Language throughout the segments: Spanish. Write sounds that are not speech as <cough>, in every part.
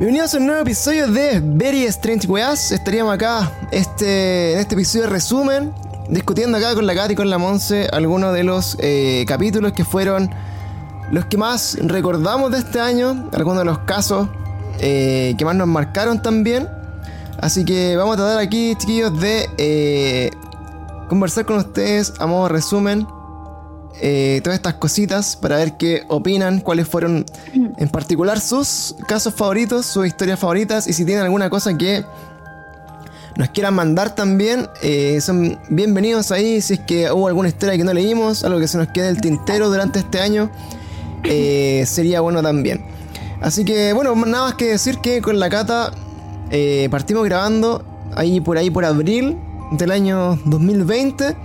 Bienvenidos a un nuevo episodio de Very Strange Weas. Estaríamos acá este, en este episodio de resumen, discutiendo acá con la Katy y con la Monse algunos de los eh, capítulos que fueron los que más recordamos de este año, algunos de los casos eh, que más nos marcaron también. Así que vamos a tratar aquí, chiquillos, de eh, conversar con ustedes a modo resumen eh, todas estas cositas para ver qué opinan, cuáles fueron en particular sus casos favoritos, sus historias favoritas y si tienen alguna cosa que nos quieran mandar también, eh, son bienvenidos ahí. Si es que hubo alguna historia que no leímos, algo que se nos quede el tintero durante este año, eh, <laughs> sería bueno también. Así que bueno, nada más que decir que con la cata partimos grabando ahí por ahí por abril del año 2020.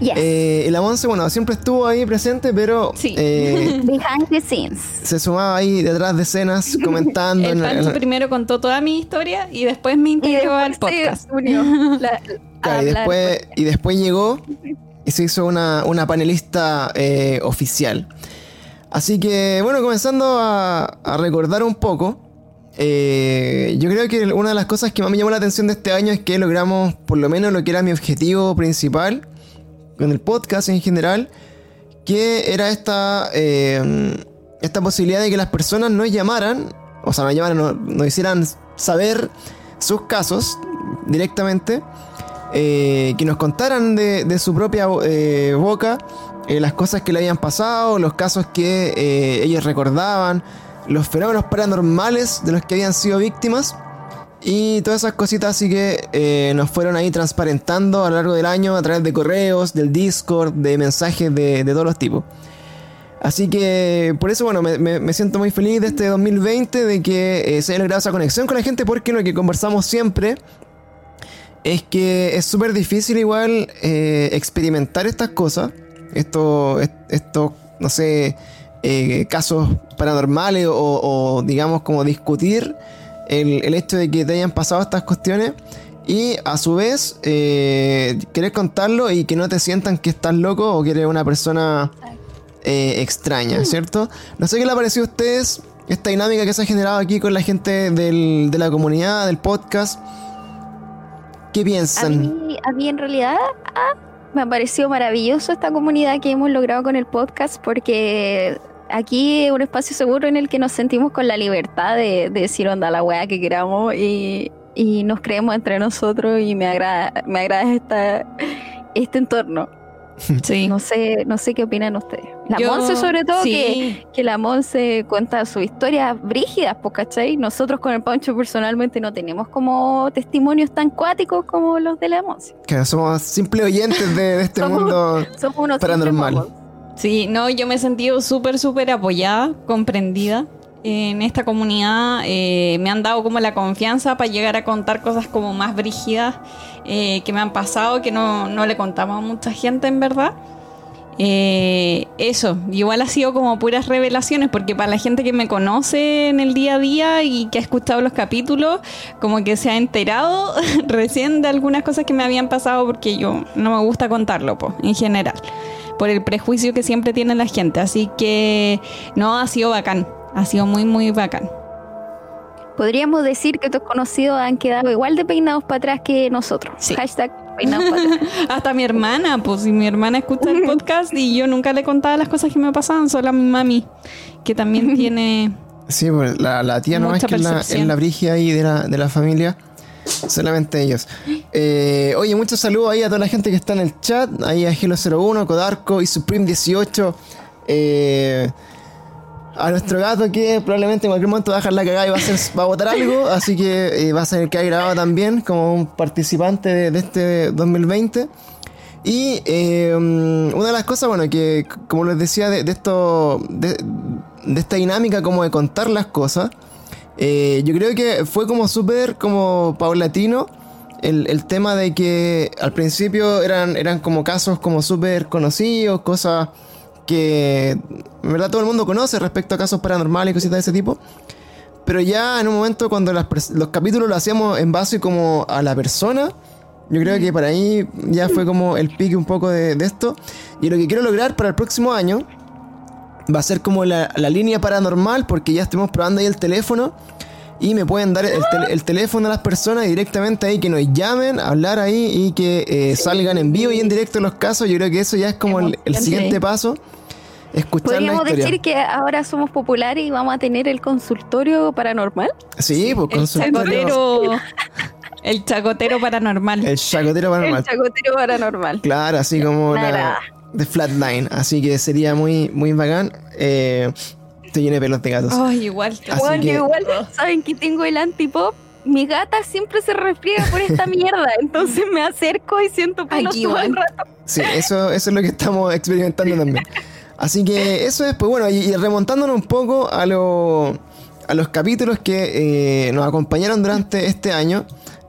Eh, la Monse, bueno, siempre estuvo ahí presente, pero. Eh, <laughs> Behind the scenes. Se sumaba ahí detrás de escenas <laughs> comentando. el Pancho primero contó toda mi historia y después me integró al podcast. <laughs> y, después, y después llegó y se hizo una, panelista eh, oficial. Así que, bueno, comenzando a, recordar un poco. Eh, yo creo que una de las cosas que más me llamó la atención de este año es que logramos, por lo menos lo que era mi objetivo principal, con el podcast en general, que era esta, eh, esta posibilidad de que las personas nos llamaran, o sea, nos llamaran, nos, hicieran saber sus casos directamente, eh, que nos contaran de, su propia eh, boca las cosas que le habían pasado, los casos que ellos recordaban, los fenómenos paranormales de los que habían sido víctimas. Y todas esas cositas así que eh, nos fueron ahí transparentando a lo largo del año a través de correos, del Discord, de mensajes de, todos los tipos. Así que por eso, bueno, me, siento muy feliz de este 2020, de que eh, se haya logrado esa conexión con la gente, porque lo que conversamos siempre es que es súper difícil igual eh, experimentar estas cosas, estos, esto, no sé, casos paranormales o digamos como discutir el, hecho de que te hayan pasado estas cuestiones y a su vez eh, querer contarlo y que no te sientan que estás loco o que eres una persona eh, extraña, ¿cierto? No sé qué le ha parecido a ustedes esta dinámica que se ha generado aquí con la gente de la comunidad, del podcast. ¿Qué piensan? A mí, en realidad ah, me ha parecido maravilloso esta comunidad que hemos logrado con el podcast porque aquí es un espacio seguro en el que nos sentimos con la libertad de, decir onda la weá que queramos y, nos creemos entre nosotros y me agrada, me agrada esta, este entorno. <laughs> Sí. No sé, no sé qué opinan ustedes. La Monse, sobre todo, que, que, la Monse cuenta sus historias brígidas, pues, ¿cachai? Nosotros con el Pancho personalmente no tenemos como testimonios tan cuáticos como los de la Monse. Que somos simples oyentes de, este <laughs> mundo paranormal. Sí, no, yo me he sentido súper, súper apoyada, comprendida en esta comunidad. Eh, me han dado como la confianza para llegar a contar cosas como más brígidas eh, que me han pasado, que no, le contamos a mucha gente en verdad. Eh, eso, igual ha sido como puras revelaciones, porque para la gente que me conoce en el día a día y que ha escuchado los capítulos, como que se ha enterado <laughs> recién de algunas cosas que me habían pasado, porque yo no me gusta contarlo, pues, en general por el prejuicio que siempre tiene la gente. Así que no, ha sido bacán, ha sido muy, muy bacán. Podríamos decir que tus conocidos han quedado igual de peinados para atrás que nosotros. Hashtag peinados para atrás. <laughs> Hasta mi hermana, pues si mi hermana escucha el podcast y yo nunca le contaba las cosas que me pasaban, solo a mi mami, que también tiene... Sí, pues la, tía no es que es la, la brigia ahí de la, de la familia. Solamente ellos. Eh, oye, muchos saludos ahí a toda la gente que está en el chat. Ahí a Gelo01, Codarco y Supreme18. Eh, a nuestro gato que probablemente en cualquier momento va a dejar la cagada y va a, hacer, algo. Así que eh, va a ser que ha grabado también como un participante de, este 2020. Y una de las cosas, bueno, que como les decía, de, esto, de, esta dinámica como de contar las cosas, eh, yo creo que fue como súper como paulatino el, el, tema de que al principio eran, eran como casos como súper conocidos, cosas que en verdad todo el mundo conoce respecto a casos paranormales y cositas de ese tipo. Pero ya en un momento cuando los capítulos lo hacíamos en base como a la persona, yo creo que para ahí ya fue como el pique un poco de, de esto. Y lo que quiero lograr para el próximo año va a ser como la, línea paranormal, porque ya estuvimos probando ahí el teléfono. y me pueden dar el, teléfono a las personas directamente ahí que nos llamen, hablar ahí y que eh, salgan en vivo y en directo los casos. Yo creo que eso ya es como el, siguiente paso. Escuchar ¿Podríamos decir que ahora somos populares y vamos a tener el consultorio paranormal? Sí, pues consultorio. <laughs> El chacotero paranormal. El chacotero paranormal. El chacotero paranormal. Claro, así como la de Flatline. Así que sería muy, muy bacán. Eh, estoy lleno de pelos de gatos. Ay, igual. Igual, igual. Saben que tengo el antipop. Mi gata siempre se refriega por esta <laughs> mierda. Entonces me acerco y siento pelos todo el rato. Sí, eso, eso es lo que estamos experimentando también. Así que eso es, pues bueno, y, remontándonos un poco a, lo, a los capítulos que eh, nos acompañaron durante este año.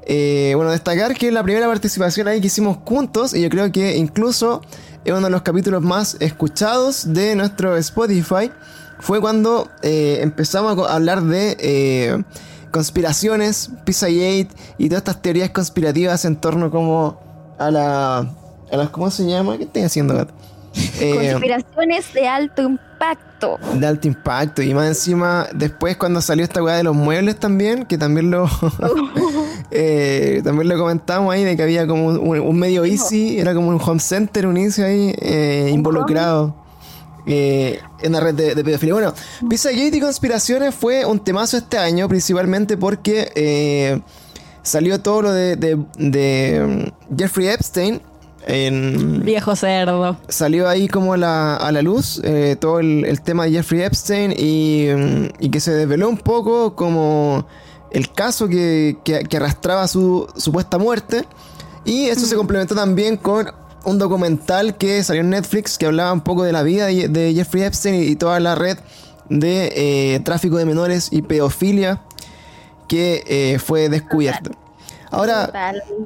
Eh, bueno, destacar que la primera participación ahí que hicimos juntos, y yo creo que incluso es uno de los capítulos más escuchados de nuestro Spotify, fue cuando eh, empezamos a hablar de eh, conspiraciones, Pizzagate y todas estas teorías conspirativas en torno como a la... A las, ¿Cómo se llama? ¿Qué estoy haciendo, gato? <laughs> Conspiraciones de alto impacto. De alto impacto. Y más encima, después cuando salió esta weá de los muebles también, que también lo <laughs> eh, también lo comentamos ahí, de que había como un, medio easy, era como un home center, un inicio ahí, eh, involucrado. Eh, en la red de, pedofilia. Bueno, Pizzagate y conspiraciones fue un temazo este año, principalmente porque salió todo lo de, de mm, Jeffrey Epstein Viejo cerdo. Salió ahí como a la, luz eh, todo el, tema de Jeffrey Epstein mm, y, que se desveló un poco como el caso que, arrastraba su supuesta muerte. Y eso se complementó también con un documental que salió en Netflix que hablaba un poco de la vida de, Jeffrey Epstein y, toda la red de eh, tráfico de menores y pedofilia que eh, fue descubierta. Ahora,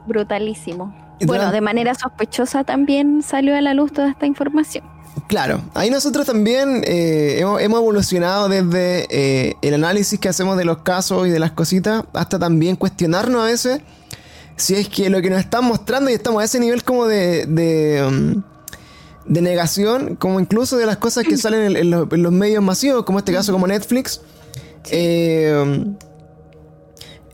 brutalísimo. Bueno, de manera sospechosa también salió a la luz toda esta información. Claro, ahí nosotros también eh, hemos, evolucionado desde eh, el análisis que hacemos de los casos y de las cositas hasta también cuestionarnos a veces si es que lo que nos están mostrando y estamos a ese nivel como de, de, um, negación, como incluso de las cosas que <clears throat> salen en, los, medios masivos, como este caso como Netflix. Eh,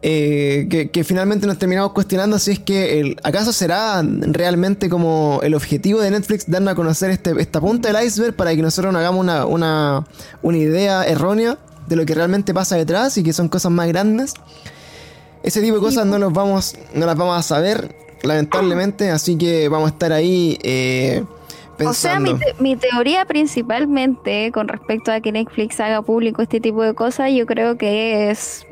eh, que, finalmente nos terminamos cuestionando si es que el, acaso será realmente como el objetivo de Netflix darnos a conocer este, esta punta del iceberg para que nosotros nos hagamos una, una, una idea errónea de lo que realmente pasa detrás y que son cosas más grandes. Ese tipo de cosas no, los vamos, no las vamos a saber, lamentablemente, así que vamos a estar ahí eh, pensando. O sea, mi, mi, teoría principalmente con respecto a que Netflix haga público este tipo de cosas, yo creo que es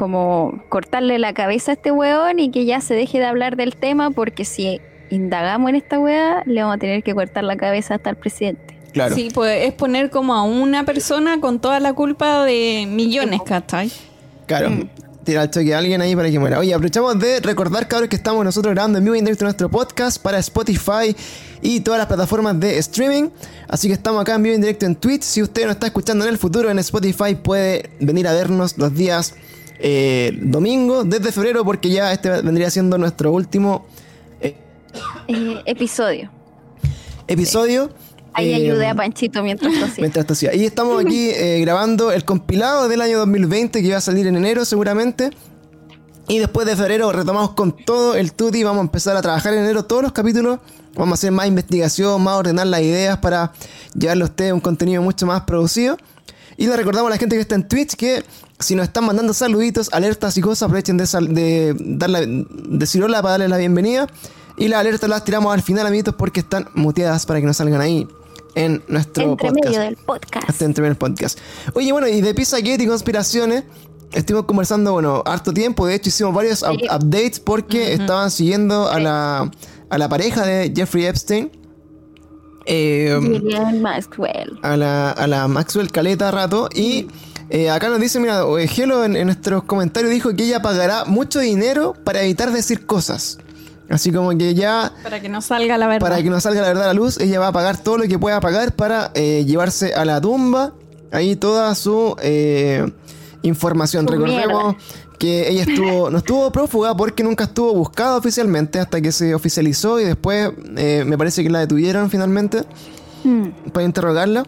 como cortarle la cabeza a este weón y que ya se deje de hablar del tema porque si indagamos en esta weá le vamos a tener que cortar la cabeza hasta el presidente. Claro. Sí, pues es poner como a una persona con toda la culpa de millones, ¿cachai? Claro. Mm. Tira el choque a alguien ahí para que muera. Oye, aprovechamos de recordar, cabros, que estamos nosotros grabando en vivo en directo nuestro podcast para Spotify y todas las plataformas de streaming. Así que estamos acá en vivo en directo en Twitch. Si usted nos está escuchando en el futuro en Spotify, puede venir a vernos los días eh, domingo desde febrero porque ya este vendría siendo nuestro último eh, eh, episodio. Episodio. Ahí ayudé a Panchito mientras tosía. Mientras. Y estamos aquí <laughs> grabando el compilado del año 2020 que va a salir en enero seguramente. Y después de febrero retomamos con todo el tutti. Vamos a empezar a trabajar en enero todos los capítulos. Vamos a hacer más investigación, más ordenar las ideas para llevarle a usted un contenido mucho más producido. Y le recordamos a la gente que está en Twitch que si nos están mandando saluditos, alertas y cosas, aprovechen de, de, darle, decir hola para darle la bienvenida. Y las alertas las tiramos al final, amiguitos, porque están muteadas para que no salgan ahí en nuestro entre podcast. medio del podcast. entre medio del podcast. Oye, bueno, y de Pizzagate y conspiraciones, estuvimos conversando, bueno, harto tiempo. De hecho, hicimos varios updates porque estaban siguiendo a, la, a la pareja de Jeffrey Epstein. Eh, Maxwell. A la, a la Maxwell Caleta rato. Y eh, acá nos dice, mira, Gelo en, nuestros comentarios dijo que ella pagará mucho dinero para evitar decir cosas. Así como que ya... Para que no salga la verdad. Para que no salga la verdad a la luz, ella va a pagar todo lo que pueda pagar para eh, llevarse a la tumba ahí toda su eh, información. Recordemos que ella estuvo no estuvo prófuga porque nunca estuvo buscada oficialmente hasta que se oficializó y después me parece que la detuvieron finalmente mm. para interrogarla.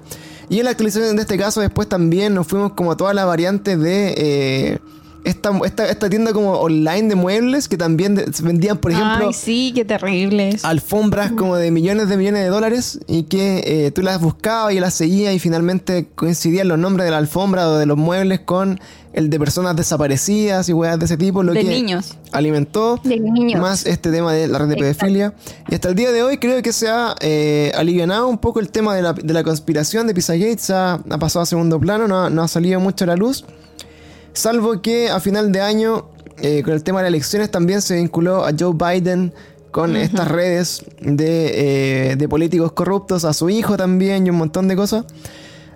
Y en la actualización de este caso, después también nos fuimos como a todas las variantes de, eh, esta, esta, tienda como online de muebles que también vendían, por ejemplo. Ay, sí, qué terribles. Alfombras como de millones de millones de dólares y que eh, tú las buscabas y las seguías y finalmente coincidían los nombres de la alfombra o de los muebles con el de personas desaparecidas y weas de ese tipo. Lo de que niños. Alimentó más este tema de la red de pedofilia. Y hasta el día de hoy creo que se ha eh, alivianado un poco el tema de la, de la conspiración de Pizzagate. Ha, ha pasado a segundo plano, no, no ha salido mucho a la luz. Salvo que a final de año, eh, con el tema de las elecciones, también se vinculó a Joe Biden con estas redes de, eh, de, políticos corruptos, a su hijo también y un montón de cosas.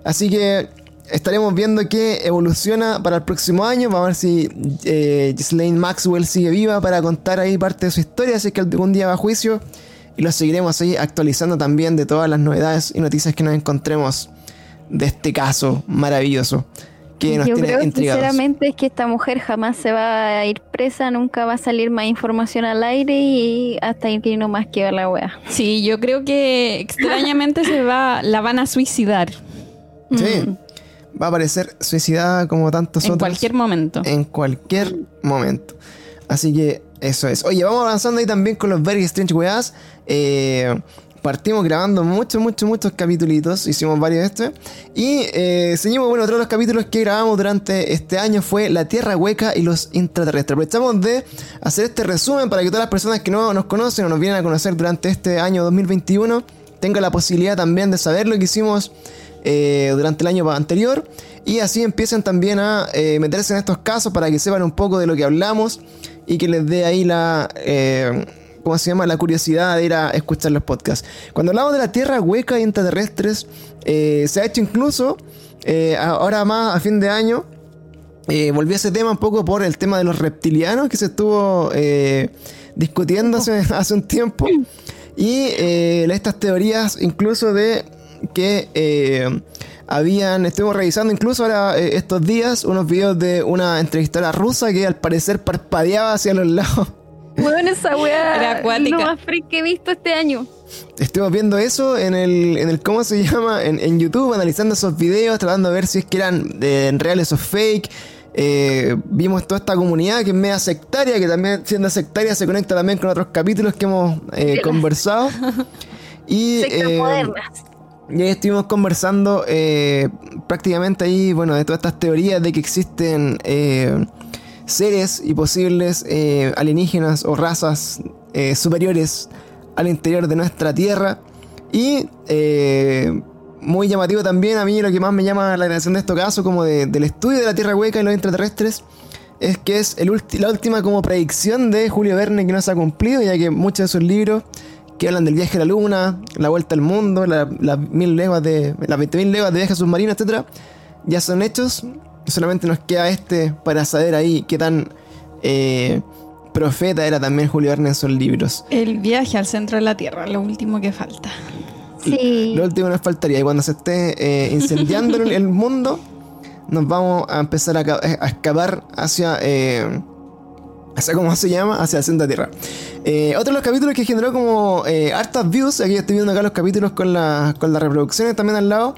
Así que estaremos viendo qué evoluciona para el próximo año. Vamos a ver si eh, Maxwell sigue viva para contar ahí parte de su historia, así que algún día va a juicio. Y lo seguiremos ahí actualizando también de todas las novedades y noticias que nos encontremos de este caso maravilloso. Yo creo sinceramente es que esta mujer jamás se va a ir presa, nunca va a salir más información al aire y hasta que no más que la wea. Sí, yo creo que extrañamente se va, la van a suicidar. Sí. Mm. Va a aparecer suicidada como tantos otros. En cualquier momento. En cualquier momento. Así que eso es. Oye, vamos avanzando ahí también con los Very Strange Weas. Eh, partimos grabando muchos, muchos, muchos capítulos, hicimos varios de estos. Y eh, seguimos, bueno, otro de los capítulos que grabamos durante este año fue La Tierra Hueca y los intraterrestres. Aprovechamos de hacer este resumen para que todas las personas que no nos conocen o nos vienen a conocer durante este año 2021 tengan la posibilidad también de saber lo que hicimos eh, durante el año anterior. Y así empiecen también a eh, meterse en estos casos para que sepan un poco de lo que hablamos y que les dé ahí la ¿cómo se llama? La curiosidad de ir a escuchar los podcasts. Cuando hablamos de la Tierra hueca y intraterrestres, eh, se ha hecho incluso, eh, ahora más a fin de año, eh, volví a ese tema un poco por el tema de los reptilianos que se estuvo discutiendo <laughs> hace, un tiempo. Y estas teorías incluso de que habían, estuvimos revisando incluso ahora estos días unos videos de una entrevistadora rusa que al parecer parpadeaba hacia los <laughs> lados bueno, esa weá es lo más freak que he visto este año. Estuvimos viendo eso en el, en el ¿cómo se llama? En, YouTube, analizando esos videos, tratando de ver si es que eran reales o fake. Eh, vimos toda esta comunidad que es media sectaria, que también siendo sectaria se conecta también con otros capítulos que hemos eh, conversado. <laughs> y, eh, y ahí estuvimos conversando prácticamente ahí, bueno, de todas estas teorías de que existen seres y posibles eh, alienígenas o razas eh, superiores al interior de nuestra Tierra. Y eh, muy llamativo también a mí lo que más me llama la atención de este caso, como del estudio de la Tierra hueca y los extraterrestres, es que es la última como predicción de Julio Verne que no se ha cumplido, ya que muchos de sus libros que hablan del viaje a la luna, la vuelta al mundo, las mil leguas de las 20.000 leguas de viaje submarino, etcétera, ya son hechos solamente nos queda este para saber ahí qué tan eh, profeta era también Julio Verne en sus libros. El viaje al centro de la Tierra, lo último que falta. Sí. Lo último nos faltaría. Y cuando se esté eh, incendiando el mundo, nos vamos a empezar a, a escapar hacia. Eh, hacia ¿Cómo se llama? Hacia el centro de la Tierra. Eh, otro de los capítulos que generó como hartas views. Aquí estoy viendo acá los capítulos con, la, con las reproducciones también al lado.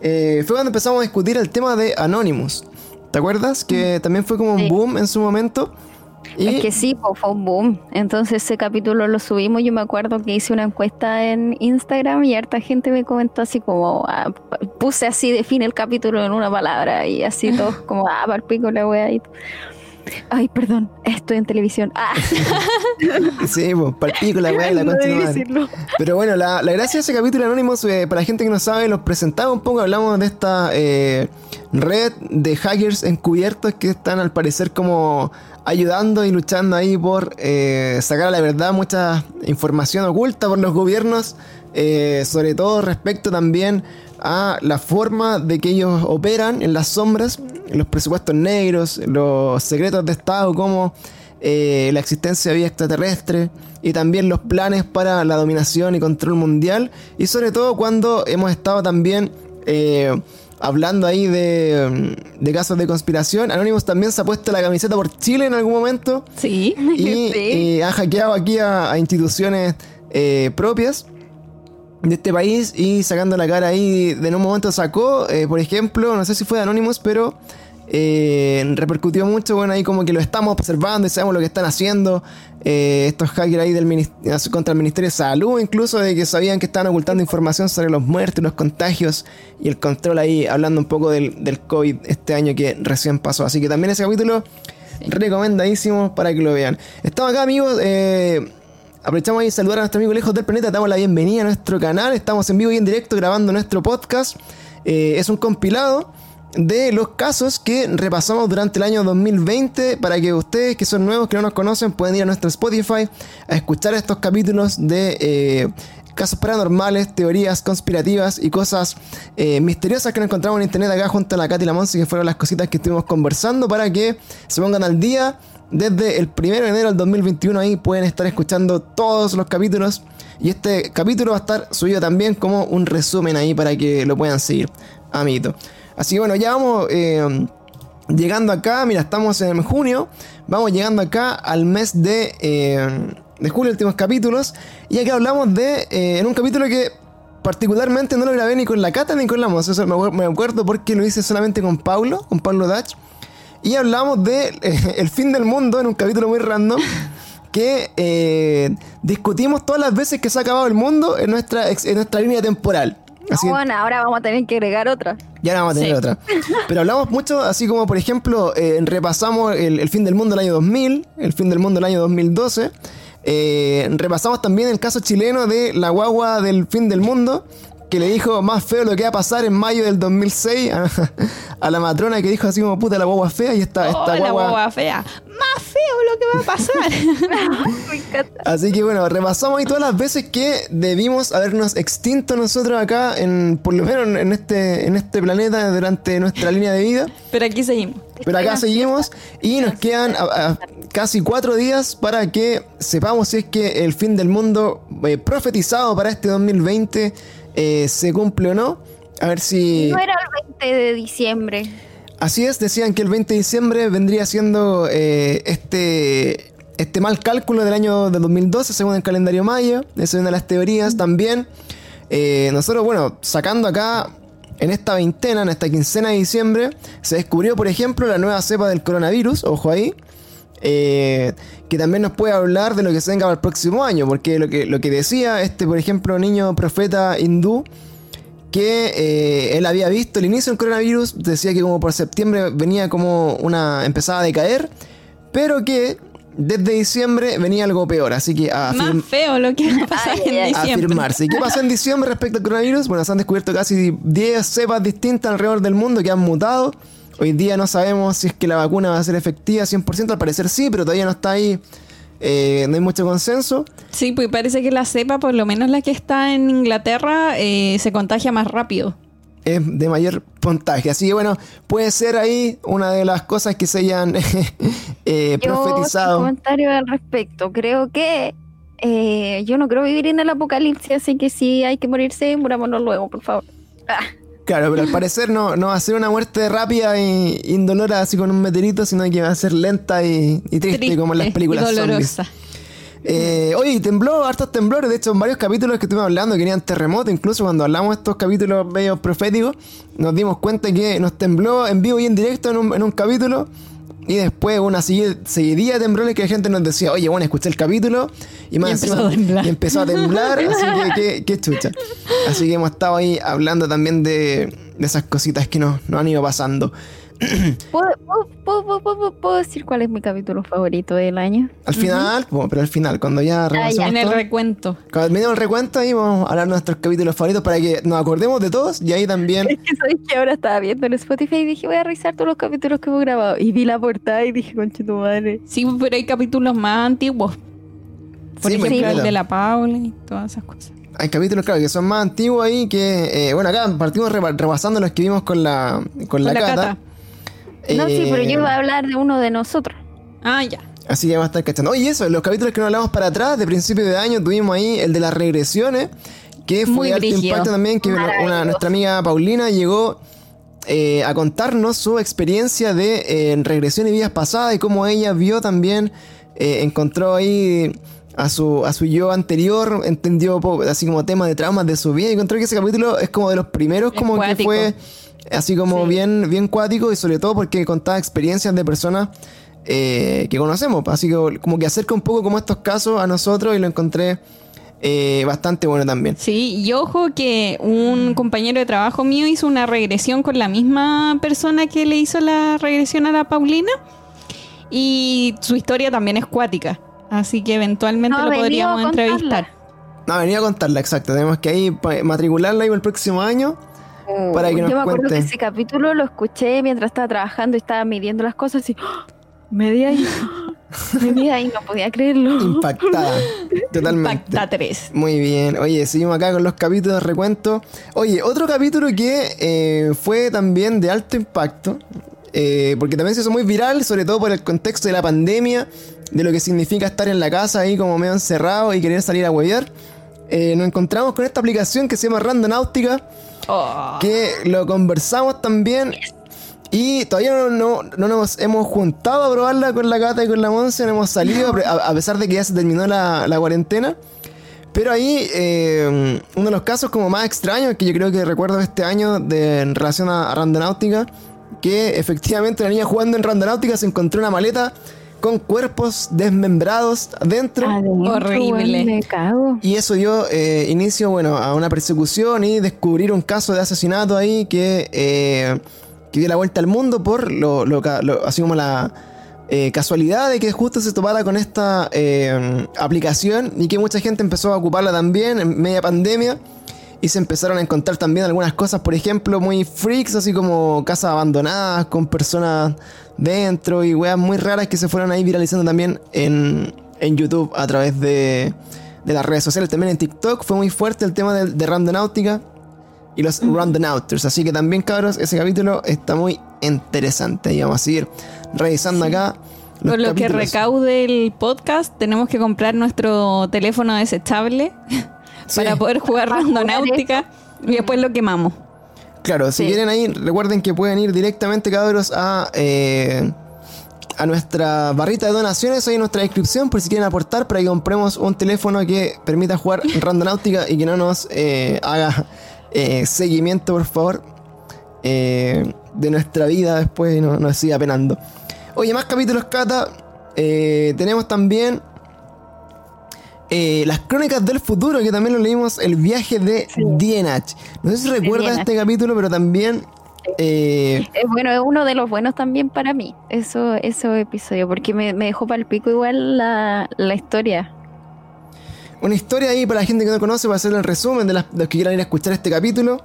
fue cuando empezamos a discutir el tema de Anonymous. ¿Te acuerdas? Que mm. también fue como un boom en su momento. Es que sí, fue un boom. Entonces ese capítulo lo subimos. Yo me acuerdo que hice una encuesta en Instagram y harta gente me comentó así como, ah, puse así, define el capítulo en una palabra y así <laughs> todos como, ah, para el pico la wea. Y... Ay, perdón, estoy en televisión. Ah. <laughs> sí, pues, el pico la la no Pero bueno, la, gracia de ese capítulo anónimo, eh, para la gente que no sabe, los presentaba un poco, hablamos de esta... Eh, red de hackers encubiertos que están al parecer como ayudando y luchando ahí por eh, sacar a la verdad mucha información oculta por los gobiernos, eh, sobre todo respecto también a la forma de que ellos operan en las sombras, los presupuestos negros, los secretos de Estado como eh, la existencia de vida extraterrestre y también los planes para la dominación y control mundial y sobre todo cuando hemos estado también hablando ahí de, de, casos de conspiración, Anonymous también se ha puesto la camiseta por Chile en algún momento. Sí. Y, <laughs> ha hackeado aquí a, instituciones eh, propias de este país y sacando la cara ahí, de en un momento sacó, eh, por ejemplo, no sé si fue de Anonymous, pero eh, repercutió mucho, bueno, ahí como que lo estamos observando y sabemos lo que están haciendo eh, estos hackers ahí del contra el Ministerio de Salud, incluso de que sabían que estaban ocultando información sobre los muertos, los contagios y el control ahí, hablando un poco del, del COVID este año que recién pasó. Así que también ese capítulo recomendadísimo para que lo vean. Estamos acá, amigos. Eh, aprovechamos ahí de saludar a nuestro amigo lejos del planeta. Damos la bienvenida a nuestro canal. Estamos en vivo y en directo grabando nuestro podcast. Eh, es un compilado de los casos que repasamos durante el año 2020 para que ustedes que son nuevos, que no nos conocen, puedan ir a nuestro Spotify a escuchar estos capítulos de eh, casos paranormales, teorías conspirativas y cosas eh, misteriosas que nos encontramos en internet acá junto a la Katy y la Monse, que fueron las cositas que estuvimos conversando para que se pongan al día. Desde el 1 de enero del 2021 ahí pueden estar escuchando todos los capítulos y este capítulo va a estar subido también como un resumen ahí para que lo puedan seguir, amiguito. Así que bueno, ya vamos eh, llegando acá, mira, estamos en junio, vamos llegando acá al mes de... Eh, de julio, últimos capítulos. Y aquí hablamos de. Eh, en un capítulo que particularmente no lo grabé ni con la Cata ni con la Mos. Eso me, acuerdo porque lo hice solamente con Paulo, con Pablo Dach. Y hablamos de eh, el fin del mundo en un capítulo muy random. Que eh, discutimos todas las veces que se ha acabado el mundo en nuestra, en nuestra línea temporal. Así bueno, ahora vamos a tener que agregar otra. Ya vamos a tener otra. <laughs> Pero hablamos mucho, así como por ejemplo, repasamos el, el, fin del mundo del año 2000, el fin del mundo del año 2012. Eh, repasamos también el caso chileno de la guagua del fin del mundo, que le dijo más feo lo que va a pasar en mayo del 2006 <laughs> a, la matrona que dijo así como puta la guagua fea y esta, oh, esta guagua... guagua fea. Más feo lo que va a pasar. <laughs> <laughs> así que bueno, repasamos ahí todas las veces que debimos habernos extinto nosotros acá, en, por lo menos en este, en este planeta durante nuestra línea de vida. Pero aquí seguimos. Pero acá seguimos y nos quedan casi cuatro días para que sepamos si es que el fin del mundo eh, profetizado para este 2020 eh, se cumple o no. A ver si... No era el 20 de diciembre. Así es, decían que el 20 de diciembre vendría siendo eh, este, este mal cálculo del año de 2012 según el calendario maya. Esa es una de las teorías también. nosotros, bueno, sacando acá en esta veintena, en esta quincena de diciembre, se descubrió, por ejemplo, la nueva cepa del coronavirus, ojo ahí, eh, que también nos puede hablar de lo que se venga para el próximo año, porque lo que, lo que decía este, por ejemplo, niño profeta hindú, que eh, él había visto el inicio del coronavirus, decía que como por septiembre venía como una, empezaba a decaer, pero que desde diciembre venía algo peor, así que a Más feo lo que va a <laughs> pasar en diciembre. Afirmarse. ¿Qué pasó en diciembre respecto al coronavirus? Bueno, se han descubierto casi 10 cepas distintas alrededor del mundo que han mutado. Hoy día no sabemos si es que la vacuna va a ser efectiva 100%, al parecer sí, pero todavía no está ahí, eh, no hay mucho consenso. Sí, pues parece que la cepa, por lo menos la que está en Inglaterra, eh, se contagia más rápido es de mayor puntaje. Así que bueno, puede ser ahí una de las cosas que se hayan <laughs> eh, profetizado. Un comentario al respecto. Creo que eh, yo no creo vivir en el apocalipsis, así que si hay que morirse, murámonos luego, por favor. Ah. Claro, pero al parecer no, no va a ser una muerte rápida e indolora así con un meteorito, sino que va a ser lenta y, triste, como en las películas dolorosa. Eh, oye, tembló, hartos temblores. De hecho, en varios capítulos que estuvimos hablando querían terremoto. Incluso cuando hablamos de estos capítulos medio proféticos, nos dimos cuenta que nos tembló en vivo y en directo en un, en un capítulo. Y después una seguidilla de temblores que la gente nos decía, oye, bueno, escuché el capítulo y, más empezó, a y empezó a temblar, <laughs> así que qué, chucha. Así que hemos estado ahí hablando también de, de esas cositas que nos, nos han ido pasando. ¿Puedo, decir cuál es mi capítulo favorito del año? Al final, pero al final, cuando ya ah, En el recuento. Cuando terminemos el recuento, ahí vamos a hablar de nuestros capítulos favoritos para que nos acordemos de todos y ahí también. Es que sabes que ahora estaba viendo en Spotify y dije, voy a revisar todos los capítulos que hemos grabado. Y vi la portada y dije, conche tu madre. Sí, pero hay capítulos más antiguos. Por ejemplo, el de la Paula y todas esas cosas. Hay capítulos, claro, que son más antiguos ahí que. Eh, bueno, acá partimos repasando los que vimos con la, con, la, cata no, sí, pero yo iba a hablar de uno de nosotros. Ah, ya. Así que vamos a estar cachando. Oye, eso, los capítulos que nos hablamos para atrás, de principio de año, tuvimos ahí el de las regresiones, que fue alto impacto también, que una, nuestra amiga Paulina llegó eh, a contarnos su experiencia de eh, regresión y vidas pasadas y cómo ella vio también, eh, encontró ahí a su, a su yo anterior, entendió así como temas de traumas de su vida y encontró que ese capítulo es como de los primeros como que fue Así como bien, bien cuático y sobre todo porque contaba experiencias de personas eh, que conocemos. Así que como que acerca un poco como estos casos a nosotros y lo encontré eh, bastante bueno también. Sí, y ojo que un compañero de trabajo mío hizo una regresión con la misma persona que le hizo la regresión a la Paulina y su historia también es cuática. Así que eventualmente lo podríamos entrevistar. No, venía a contarla, exacto. Tenemos que ahí matricularla ahí el próximo año. Para que nos Yo me acuerdo que ese capítulo lo escuché mientras estaba trabajando y estaba midiendo las cosas y ¡oh! media ahí. <laughs> media ahí, no podía creerlo. Impactada. <laughs> Totalmente. Impacta 3. Muy bien. Oye, seguimos acá con los capítulos de recuento. Oye, otro capítulo que eh, fue también de alto impacto. Eh, porque también se hizo muy viral, sobre todo por el contexto de la pandemia, de lo que significa estar en la casa ahí como medio encerrado y querer salir a huevear. Eh, nos encontramos con esta aplicación que se llama Randonáutica, oh. que lo conversamos también. Y todavía no, nos hemos juntado a probarla con la gata y con la Monse, no hemos salido, a, pesar de que ya se terminó la, cuarentena. Pero ahí, eh, uno de los casos como más extraños que yo creo que recuerdo este año de, en relación a, a Randonáutica, que efectivamente la niña jugando en Randonáutica se encontró una maleta con cuerpos desmembrados dentro. Horrible. me cago. Y eso dio eh, inicio, bueno, a una persecución y descubrir un caso de asesinato ahí que, eh, que dio la vuelta al mundo por lo, así como la eh, casualidad de que justo se topara con esta aplicación y que mucha gente empezó a ocuparla también en media pandemia y se empezaron a encontrar también algunas cosas, por ejemplo, muy freaks, así como casas abandonadas con personas dentro y weas muy raras que se fueron ahí viralizando también en, YouTube a través de, las redes sociales. También en TikTok fue muy fuerte el tema de, de Randonáutica y los Randonauters. Así que también, cabros, ese capítulo está muy interesante. Y vamos a seguir revisando acá. Por lo que recaude el podcast, tenemos que comprar nuestro teléfono desechable para poder jugar <laughs> randonáutica y después lo quemamos. Claro, si quieren ahí, recuerden que pueden ir directamente, cabros, a, eh, a nuestra barrita de donaciones, ahí en nuestra descripción, por si quieren aportar para que compremos un teléfono que permita jugar <laughs> randonáutica y que no nos eh, haga eh, seguimiento, por favor, de nuestra vida después y no nos siga penando. Oye, más capítulos, Cata. tenemos también eh, las crónicas del futuro, que también lo leímos, el viaje de sí. No sé si recuerdas este capítulo, pero también... Eh, bueno, es uno de los buenos también para mí, eso, ese episodio, porque me, dejó para el pico igual la, historia. Una historia ahí para la gente que no conoce, para hacer el resumen de, los que quieran ir a escuchar este capítulo.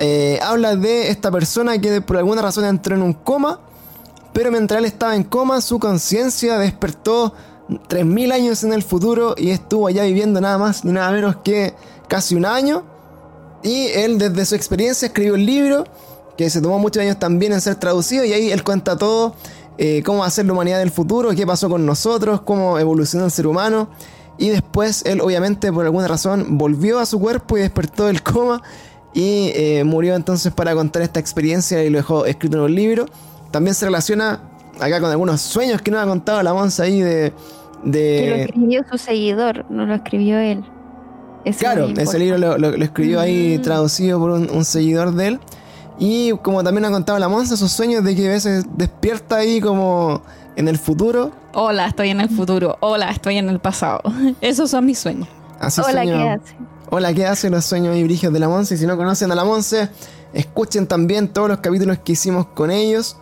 Eh, habla de esta persona que por alguna razón entró en un coma, pero mientras él estaba en coma, su conciencia despertó 3.000 años en el futuro y estuvo allá viviendo nada más ni nada menos que casi un año. Y él desde su experiencia escribió un libro que se tomó muchos años también en ser traducido y ahí él cuenta todo, eh, cómo va a ser la humanidad del futuro, qué pasó con nosotros, cómo evolucionó el ser humano. Y después él obviamente por alguna razón volvió a su cuerpo y despertó del coma y eh, murió entonces para contar esta experiencia y lo dejó escrito en un libro. También se relaciona acá con algunos sueños que nos ha contado la Monza ahí de, Que lo escribió su seguidor, no lo escribió él. claro, ese libro lo, escribió ahí mm. traducido por un, seguidor de él. Y como también ha contado la Monza, sus sueños de que a veces despierta ahí como en el futuro. Hola, estoy en el futuro. Hola, estoy en el pasado. <laughs> Esos son mis sueños. Hola, ¿qué hace? Hola, ¿qué hace los sueños y brigios de la Monza? Y si no conocen a la Monza, escuchen también todos los capítulos que hicimos con ellos.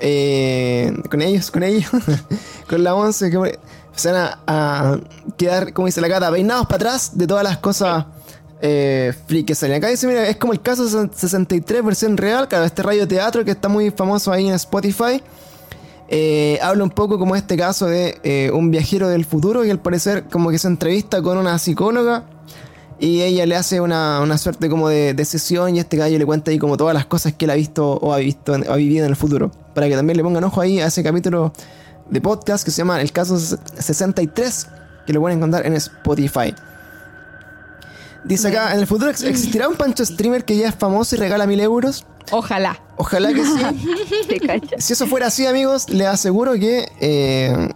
Eh, con ellos, con ellos, <laughs> con la once, que se van a, quedar, como dice la gata, peinados para atrás de todas las cosas eh, que salen. Acá dice, mira, es como el caso 63 versión real, claro, este radio teatro que está muy famoso ahí en Spotify. Eh, habla un poco como este caso de eh, un viajero del futuro y al parecer como que se entrevista con una psicóloga y ella le hace una, suerte como de, sesión y este gallo le cuenta ahí como todas las cosas que él ha visto o ha visto ha vivido en el futuro. Para que también le pongan ojo ahí a ese capítulo de podcast que se llama El Caso 63, que lo pueden encontrar en Spotify. Dice acá, ¿en el futuro existirá un Pancho Streamer que ya es famoso y regala mil euros? Ojalá. Ojalá que sí. <laughs> si eso fuera así, amigos, les aseguro que eh,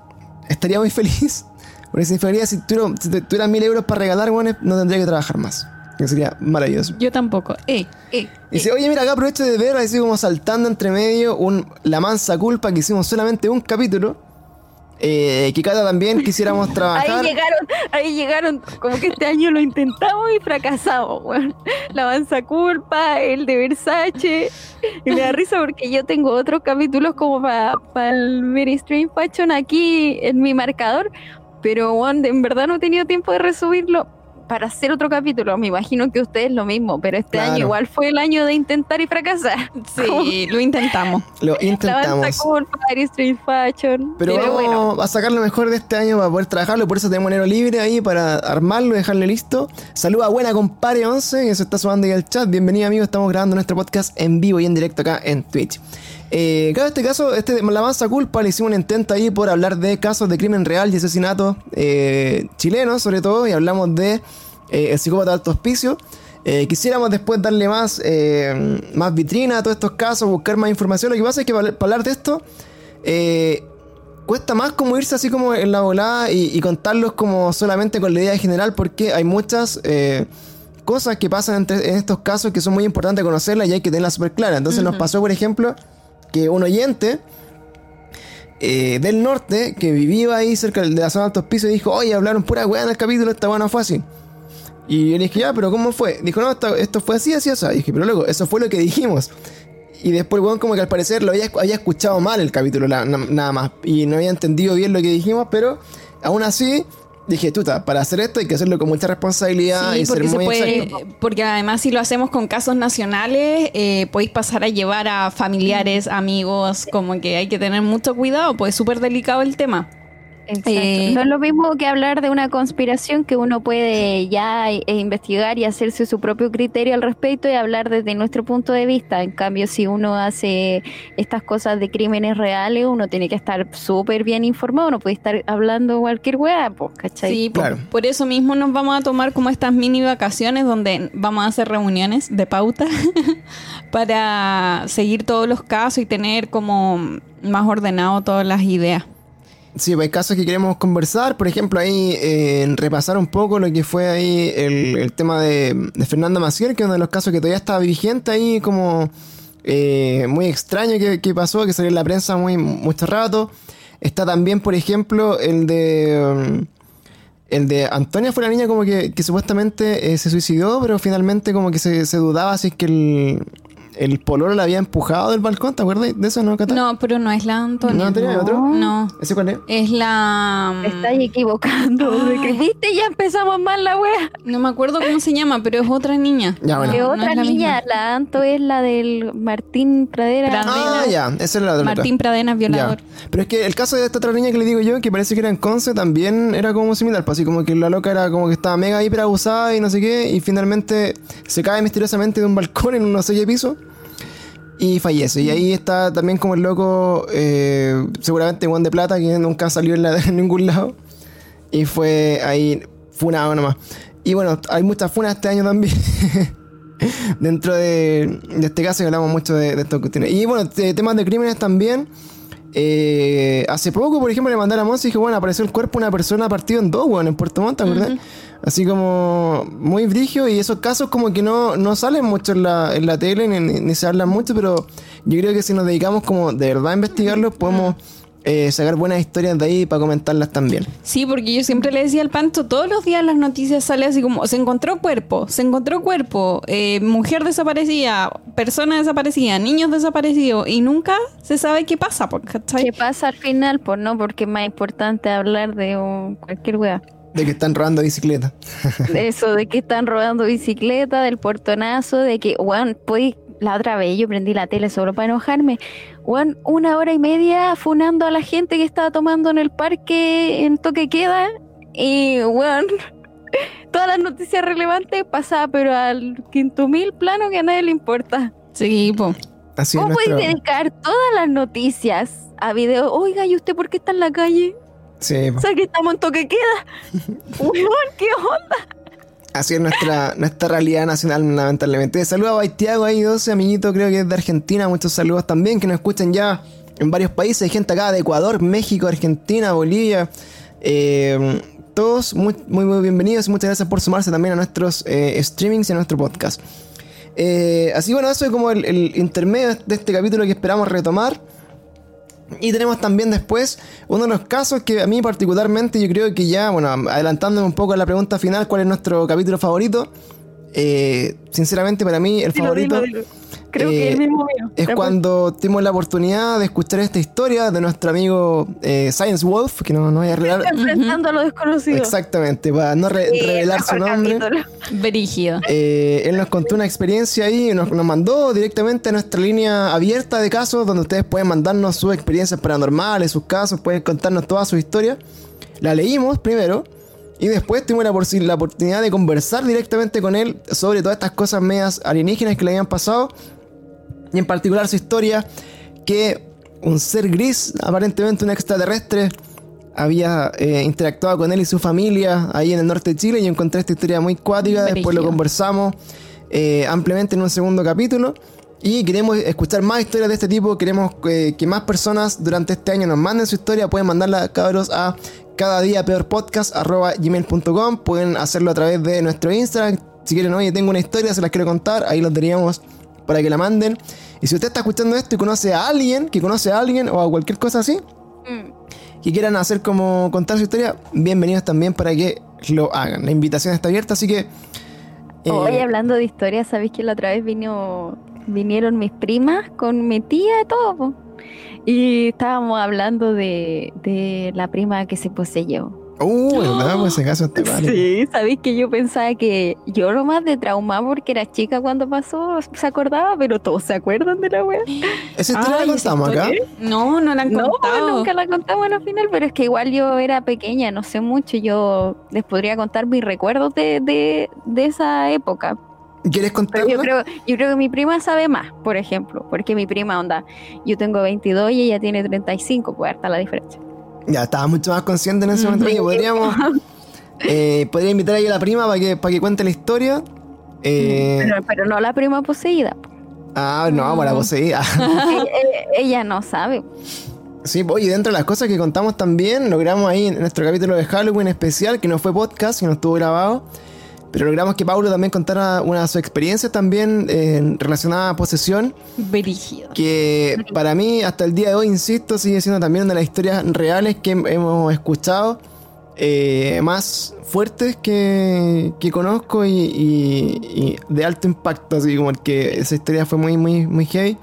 estaría muy feliz porque significaría si tuvieras mil euros para regalar, bueno, no tendría que trabajar más. Que sería maravilloso. Yo tampoco. Eh, eh. Dice, oye, mira, acá aprovecho de ver, así como saltando entre medio, un La Mansa Culpa, que hicimos solamente un capítulo. Eh, Kikata también quisiéramos <laughs> trabajar. Ahí llegaron, ahí llegaron, como que este año lo intentamos y fracasamos, weón. La Mansa Culpa, el de Versace. Y me da risa porque yo tengo otros capítulos como para el Very Stream Fashion aquí en mi marcador. Pero, weón, en verdad no he tenido tiempo de resubirlo para hacer otro capítulo. Me imagino que ustedes lo mismo, pero este año igual fue el año de intentar y fracasar. <laughs> Sí, lo intentamos. Lo intentamos. Fashion. Pero, vamos bueno. a sacar lo mejor de este año para poder trabajarlo, por eso tenemos enero libre ahí para armarlo y dejarlo listo. Saluda buena compadre 11 que se está sumando ahí al chat. Bienvenido amigo, estamos grabando nuestro podcast en vivo y en directo acá en Twitch. Eh, claro, este caso, este, la mansa culpa, le hicimos un intento ahí por hablar de casos de crimen real y asesinato eh, chilenos, sobre todo, y hablamos de eh, el psicópata de alto hospicio. Eh, quisiéramos después darle más, eh, más vitrina a todos estos casos, buscar más información. Lo que pasa es que para, hablar de esto, cuesta más como irse así como en la volada y, contarlos como solamente con la idea general, porque hay muchas cosas que pasan en estos casos que son muy importantes conocerlas y hay que tenerlas súper claras. Entonces nos pasó, por ejemplo, que un oyente del norte que vivía ahí cerca de la zona de altos pisos dijo, oye, hablaron pura weá en el capítulo, esta buena fue así. Y yo le dije, ya, pero ¿cómo fue? Dijo, no, esto, fue así, así, así. Y dije, pero luego, eso fue lo que dijimos. Y después, bueno, como que al parecer lo había escuchado mal el capítulo, nada más. Y no había entendido bien lo que dijimos, pero aún así, dije, tuta, para hacer esto hay que hacerlo con mucha responsabilidad y ser muy exacto. Porque además, si lo hacemos con casos nacionales, eh, podéis pasar a llevar a familiares, amigos, como que hay que tener mucho cuidado, pues es súper delicado el tema. Eh, no es lo mismo que hablar de una conspiración que uno puede ya eh, investigar y hacerse su propio criterio al respecto y hablar desde nuestro punto de vista. En cambio, si uno hace estas cosas de crímenes reales, uno tiene que estar súper bien informado, no puede estar hablando cualquier weá, pues, ¿cachai? Sí, claro. por, eso mismo nos vamos a tomar como estas mini vacaciones donde vamos a hacer reuniones de pauta <laughs> para seguir todos los casos y tener como más ordenado todas las ideas. Sí, pues hay casos que queremos conversar. Por ejemplo, ahí eh, repasar un poco lo que fue ahí el, tema de, de Fernanda Maciel, que es uno de los casos que todavía está vigente ahí, como eh, muy extraño que, pasó, que salió en la prensa muy mucho rato. Está también, por ejemplo, el de. el de Antonia fue la niña como que, supuestamente eh, se suicidó, pero finalmente como que se, dudaba si que el, el pololo la había empujado del balcón, ¿te acuerdas de eso, no, No, pero no es la Antonia. ¿No tenía otro? No. ¿Ese cuál es? Es la... Mm, Estás equivocando. ¿Viste? Ya empezamos mal la wea. No me acuerdo cómo se llama, pero es otra niña. Ya, bueno. Es otra niña. La, Anto es la del Martín Pradera. Ah, ya. Esa es la otra. Martín Pradena, violador. Pero es que el caso de esta otra niña que le digo yo, que parece que era en Conce, también era como similar. Pues así como que la loca era como que estaba mega hiper abusada y no sé qué. Y finalmente se cae misteriosamente de un balcón en unos seis pisos y fallece. Y ahí está también como el loco, eh, seguramente Juan de Plata, que nunca salió en, <laughs> en ningún lado. Y fue ahí funado nomás. Y bueno, hay muchas funas este año también. <laughs> Dentro de, este caso hablamos mucho de, de estas cuestiones. Y bueno, temas de crímenes también. Eh, hace poco, por ejemplo, le mandé a la y dije, bueno, apareció el cuerpo de una persona partido en dos, bueno, en Puerto Montt, ¿verdad? Así como muy brigio y esos casos como que no, no salen mucho en la, en la tele ni, se hablan mucho, pero yo creo que si nos dedicamos como de verdad a investigarlos podemos... Eh, sacar buenas historias de ahí para comentarlas también. Sí, porque yo siempre le decía al Panto, todos los días las noticias salen así como, se encontró cuerpo, se encontró cuerpo, eh, mujer desaparecida, persona desaparecida, niños desaparecidos, y nunca se sabe qué pasa. ¿Qué pasa al final? Pues no, porque es más importante hablar de cualquier weá. De que están robando bicicleta. de eso, de que están robando bicicleta, del portonazo, de que, weón, pues la otra vez yo prendí la tele solo para enojarme. Weón, una hora y media funando a la gente que estaba tomando en el parque en toque queda. Y, weón, <laughs> todas las noticias relevantes pasaban, pero al quinto mil plano que a nadie le importa. Sí, po. Así ¿Cómo puedes dedicar todas las noticias a video? Oiga, ¿y usted por qué está en la calle? Sí. O sea, que estamos en toque queda. <laughs> ¿qué onda? Así es nuestra, nuestra realidad nacional, lamentablemente. Saludos a Baitiago ahí, 12 amiguitos, creo que es de Argentina. Muchos saludos también, que nos escuchan ya en varios países. Hay gente acá de Ecuador, México, Argentina, Bolivia, eh, todos muy, muy, muy bienvenidos y muchas gracias por sumarse también a nuestros eh, streamings y a nuestro podcast. Eh, así bueno, eso es como el, el, intermedio de este capítulo que esperamos retomar. Y tenemos también después uno de los casos que a mí particularmente yo creo que ya, bueno, adelantándome un poco a la pregunta final, ¿cuál es nuestro capítulo favorito? Eh, sinceramente para mí el favorito... Creo que es el mismo mío. Es cuando tuvimos la oportunidad de escuchar esta historia de nuestro amigo eh, Science Wolf, que no, no voy a revelar. Enfrentando a lo desconocido. Exactamente, para no revelar su nombre. Brígido. Eh, él nos contó una experiencia ahí, nos, nos mandó directamente a nuestra línea abierta de casos, donde ustedes pueden mandarnos sus experiencias paranormales, sus casos, pueden contarnos toda su historia. La leímos primero. Y después tuvimos la, la, oportunidad de conversar directamente con él sobre todas estas cosas medias alienígenas que le habían pasado y en particular su historia que un ser gris, aparentemente un extraterrestre, había eh, interactuado con él y su familia ahí en el norte de Chile y encontré esta historia muy cuática, después lo conversamos eh, ampliamente en un segundo capítulo. Y queremos escuchar más historias de este tipo. Queremos eh, que más personas durante este año nos manden su historia. Pueden mandarla, cabros, a cada día peor podcast gmail.com. Pueden hacerlo a través de nuestro Instagram. Si quieren, oye, tengo una historia, se las quiero contar. Ahí los diríamos para que la manden. Y si usted está escuchando esto y conoce a alguien, que conoce a alguien o a cualquier cosa así, mm. que quieran hacer como contar su historia, bienvenidos también para que lo hagan. La invitación está abierta, así que... Hoy eh, hablando de historias, ¿sabéis que la otra vez vino, vinieron mis primas con mi tía y todo? Y estábamos hablando de, de la prima que se poseyó. Uh, ¿verdad? Pues ese caso está mal. Sí, sabéis que yo pensaba que yo lo más de trauma porque era chica cuando pasó, se acordaba, pero todos se acuerdan de la wea. ¿Esa historia la contamos acá? No, no la han contado. No, nunca la contamos al final, pero es que igual yo era pequeña, no sé mucho. Yo les podría contar mis recuerdos de, de, de esa época. ¿Quieres contar? Yo creo, yo creo que mi prima sabe más, por ejemplo, porque mi prima, onda, yo tengo 22 y ella tiene 35, pues está la diferencia. Ya, estaba mucho más consciente en ese momento. <laughs> podríamos. Eh, podría invitar ahí a la prima para que, para que cuente la historia. Eh, pero, no la prima poseída. Ah, no, para la poseída. <laughs> ella, no sabe. Sí, oye, dentro de las cosas que contamos también, logramos ahí en nuestro capítulo de Halloween especial, que no fue podcast, que no estuvo grabado, pero logramos que Paulo también contara una de sus experiencias también eh, relacionada a posesión. Brígido. Que para mí, hasta el día de hoy, insisto, sigue siendo también una de las historias reales que hemos escuchado. Eh, más fuertes que, que conozco y, de alto impacto, así como el que esa historia fue muy, muy, muy heavy.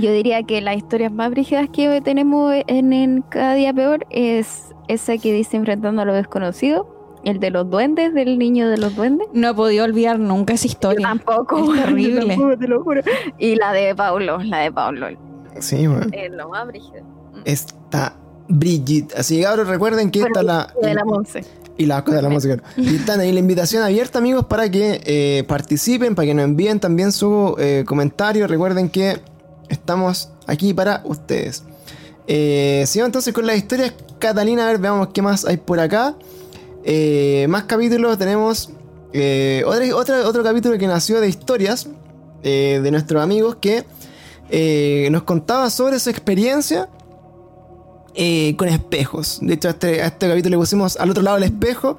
Yo diría que las historias más brígidas que tenemos en, en Cada Día Peor es esa que dice enfrentando a lo desconocido el de los duendes, del niño de los duendes. No he podido olvidar nunca esa historia. tampoco. Es <laughs> terrible. te lo juro. Y la de Paulo, la de Paulo. Sí, bueno. Es lo más brígido. Está Brigitte. Así que ahora recuerden que está la. De la Monse. Y las cosas de la música. Y están ahí la invitación abierta, amigos, para que eh, participen, para que nos envíen también su eh, comentario. Recuerden que estamos aquí para ustedes. Eh, sigamos entonces con las historias. Catalina, a ver, veamos qué más hay por acá. Eh, más capítulos tenemos eh, otro, otro, capítulo que nació de historias eh, de nuestros amigos que nos contaba sobre su experiencia con espejos. De hecho, a este, este, capítulo le pusimos al otro lado del espejo.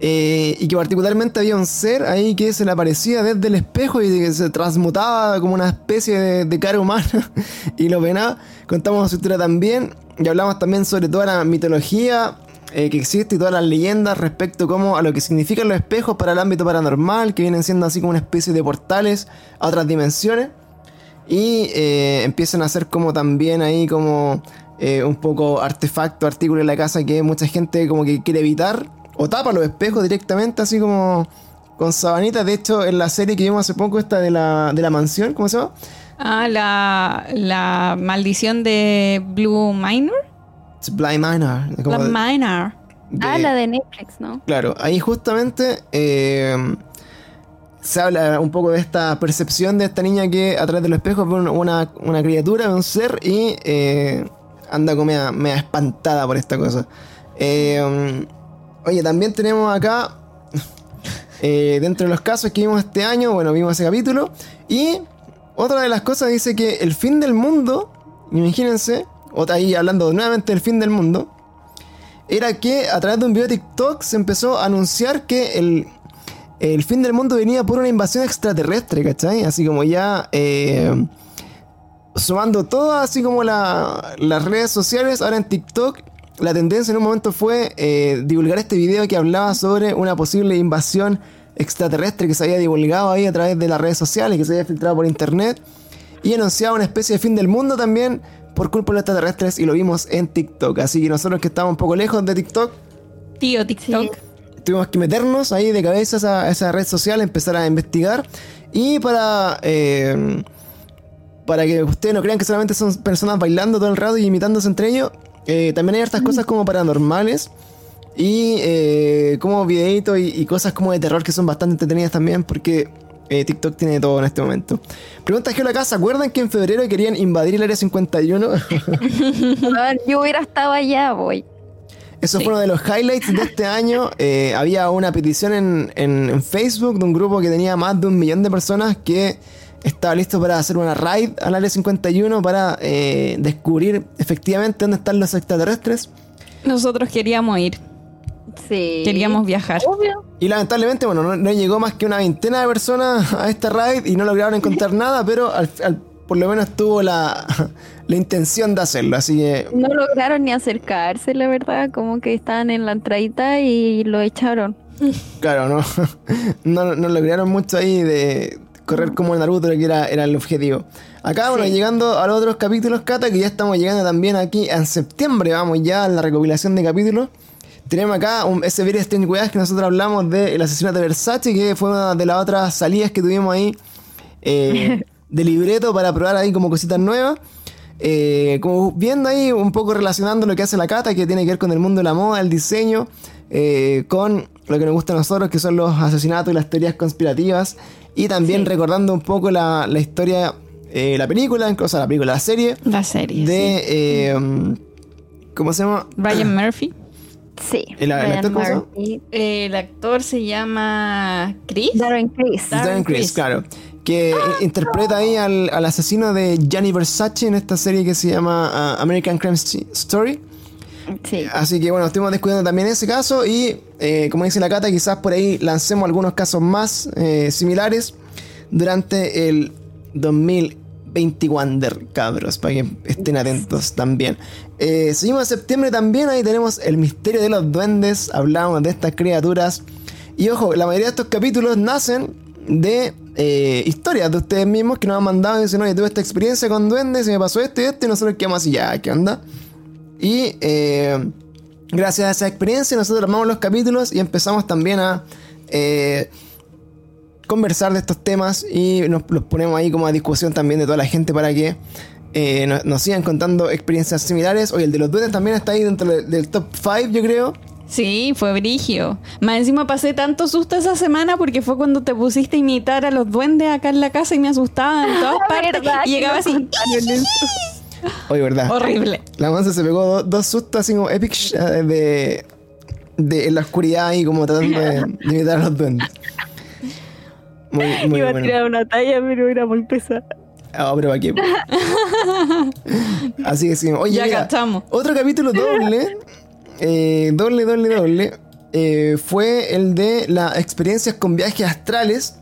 y que particularmente había un ser ahí que se le aparecía desde el espejo y que se transmutaba como una especie de, de cara humana <laughs> y lo venaba. Contamos su historia también y hablamos también sobre toda la mitología eh, que existe y todas las leyendas respecto a lo que significan los espejos para el ámbito paranormal, que vienen siendo así como una especie de portales a otras dimensiones. Y eh, empiezan a ser como también ahí como eh, un poco artefacto, artículo en la casa que mucha gente como que quiere evitar o tapa los espejos directamente así como con sabanitas. De hecho, en la serie que vimos hace poco, esta de la, de la mansión, ¿cómo se llama? Ah, la, la maldición de Blue Minor. Blind Manor. Blind Manor. ah, la de Netflix, ¿no? Claro, ahí justamente eh, se habla un poco de esta percepción de esta niña que a través de los espejos ve una, una criatura, un ser y eh, anda como media, espantada por esta cosa. Eh, oye, también tenemos acá, <laughs> dentro de los casos que vimos este año, bueno, vimos ese capítulo, y otra de las cosas dice que el fin del mundo, imagínense, otra ahí hablando nuevamente del fin del mundo, era que a través de un video de TikTok se empezó a anunciar que el, el fin del mundo venía por una invasión extraterrestre, ¿cachai? Así como ya eh, sumando todo, así como la- las redes sociales, ahora en TikTok, la tendencia en un momento fue eh, divulgar este video que hablaba sobre una posible invasión extraterrestre que se había divulgado ahí a través de las redes sociales, que se había filtrado por internet, y anunciaba una especie de fin del mundo también por culpa de los extraterrestres, y lo vimos en TikTok. Así que nosotros que estamos un poco lejos de TikTok, Tío TikTok. tuvimos que meternos ahí de cabeza a esa, a esa red social, empezar a investigar. Y para, eh, para que ustedes no crean que solamente son personas bailando todo el rato y imitándose entre ellos, eh, también hay hartas cosas como paranormales. Y eh, como videitos y, y cosas como de terror que son bastante entretenidas también porque eh, TikTok tiene todo en este momento. Pregunta que acá, ¿se acuerdan que en febrero querían invadir el área 51? Weón, <laughs> Yo hubiera estado allá, voy. Eso Sí. fue uno de los highlights de este año. Eh, había una petición en, en- en Facebook de un grupo que tenía más de un millón de personas que estaba listo para hacer una raid al área 51 para eh, descubrir efectivamente dónde están los extraterrestres. Nosotros queríamos ir, Sí. queríamos viajar. Obvio. Y lamentablemente, bueno, no, no llegó más que una veintena de personas a esta raid y no lograron encontrar <laughs> nada, pero al- al- por lo menos tuvo la, <laughs> la intención de hacerlo. Así que No lograron ni acercarse, la verdad. Como que estaban en la entradita y lo echaron. <laughs> Claro, no, no, no lograron mucho ahí de correr como Naruto, que era, era el objetivo. Acá, bueno, llegando a los otros capítulos, Cata, que ya estamos llegando también aquí en septiembre, vamos ya a la recopilación de capítulos. Tenemos acá un, ese Very Strange Weas que nosotros hablamos del asesinato de Versace, que fue una de las otras salidas que tuvimos ahí eh, <laughs> de libreto para probar ahí como cositas nuevas. Eh, como viendo ahí un poco relacionando lo que hace la Cata, que tiene que ver con el mundo de la moda, el diseño, eh, con lo que nos gusta a nosotros, que son los asesinatos y las teorías conspirativas. Y también Sí. recordando un poco la, la historia, eh, la película, o sea, la película, la serie La serie. de. ¿Cómo se llama? Ryan Murphy. Sí. ¿El- actor cómo se llama? El actor se llama Chris. Darren Criss. Darren Criss. claro. Que interpreta ahí al, al asesino de Gianni Versace en esta serie que se llama ah, American Crime St- Story. Sí. Así que bueno, estuvimos descubriendo también ese caso y eh, como dice la Cata, quizás por ahí lancemos algunos casos más eh, similares durante el 2021, cabros, para que estén atentos también. Eh, seguimos en septiembre también, ahí tenemos el misterio de los duendes, hablamos de estas criaturas. Y ojo, la mayoría de estos capítulos nacen de eh, historias de ustedes mismos que nos han mandado y dicen, oye, tuve esta experiencia con duendes y me pasó esto y esto y nosotros quedamos así, ya, ¿qué onda? Y eh, gracias a esa experiencia nosotros armamos los capítulos y empezamos también a eh, conversar de estos temas y nos los ponemos ahí como a discusión también de toda la gente para que eh, nos, nos sigan contando experiencias similares. Oye, el de los duendes también está ahí dentro del, del top 5 yo creo. Sí, fue brigio. Más encima pasé tanto susto esa semana porque fue cuando te pusiste a imitar a los duendes acá en la casa y me asustaban en todas <laughs> partes. ¿Verdad Y llegaba así. <laughs> Oye, ¿verdad? Horrible. La mansa se pegó do- dos sustos así como epic eh, de, de en la oscuridad y como tratando de, de imitar a los duendes. Muy, <laughs> muy Iba a tirar una talla, pero era muy pesada. Ah, pero ¿para qué? <laughs> Así que sí. Oye, Ya mira, cachamos. otro capítulo doble, <laughs> eh, doble, doble, doble, eh, fue el de las experiencias con viajes astrales.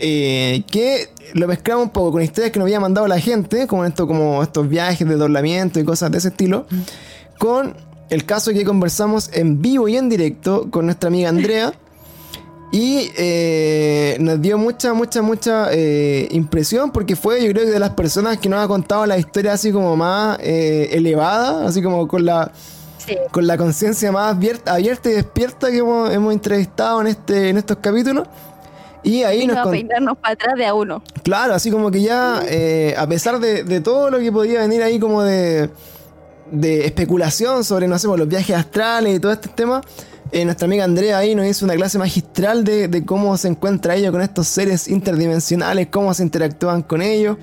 eh, que lo mezclamos un poco con historias que nos había mandado la gente, como esto, como estos viajes de doblamiento y cosas de ese estilo, con el caso que conversamos en vivo y en directo con nuestra amiga Andrea. Y eh, nos dio mucha, mucha, mucha eh, impresión porque fue, yo creo que de las personas que nos ha contado la historia así como más eh, elevada, así como con la, Sí. con la conciencia más abierta, abierta y despierta que hemos, hemos entrevistado en, este, en estos capítulos. Y ahí Vino nos a con- peinarnos para atrás de a uno. Claro, así como que ya, eh, a pesar de, de todo lo que podía venir ahí como de, de especulación sobre, no sé, los viajes astrales y todo este tema, eh, nuestra amiga Andrea ahí nos hizo una clase magistral de, de cómo se encuentra ella con estos seres interdimensionales, cómo se interactúan con ellos.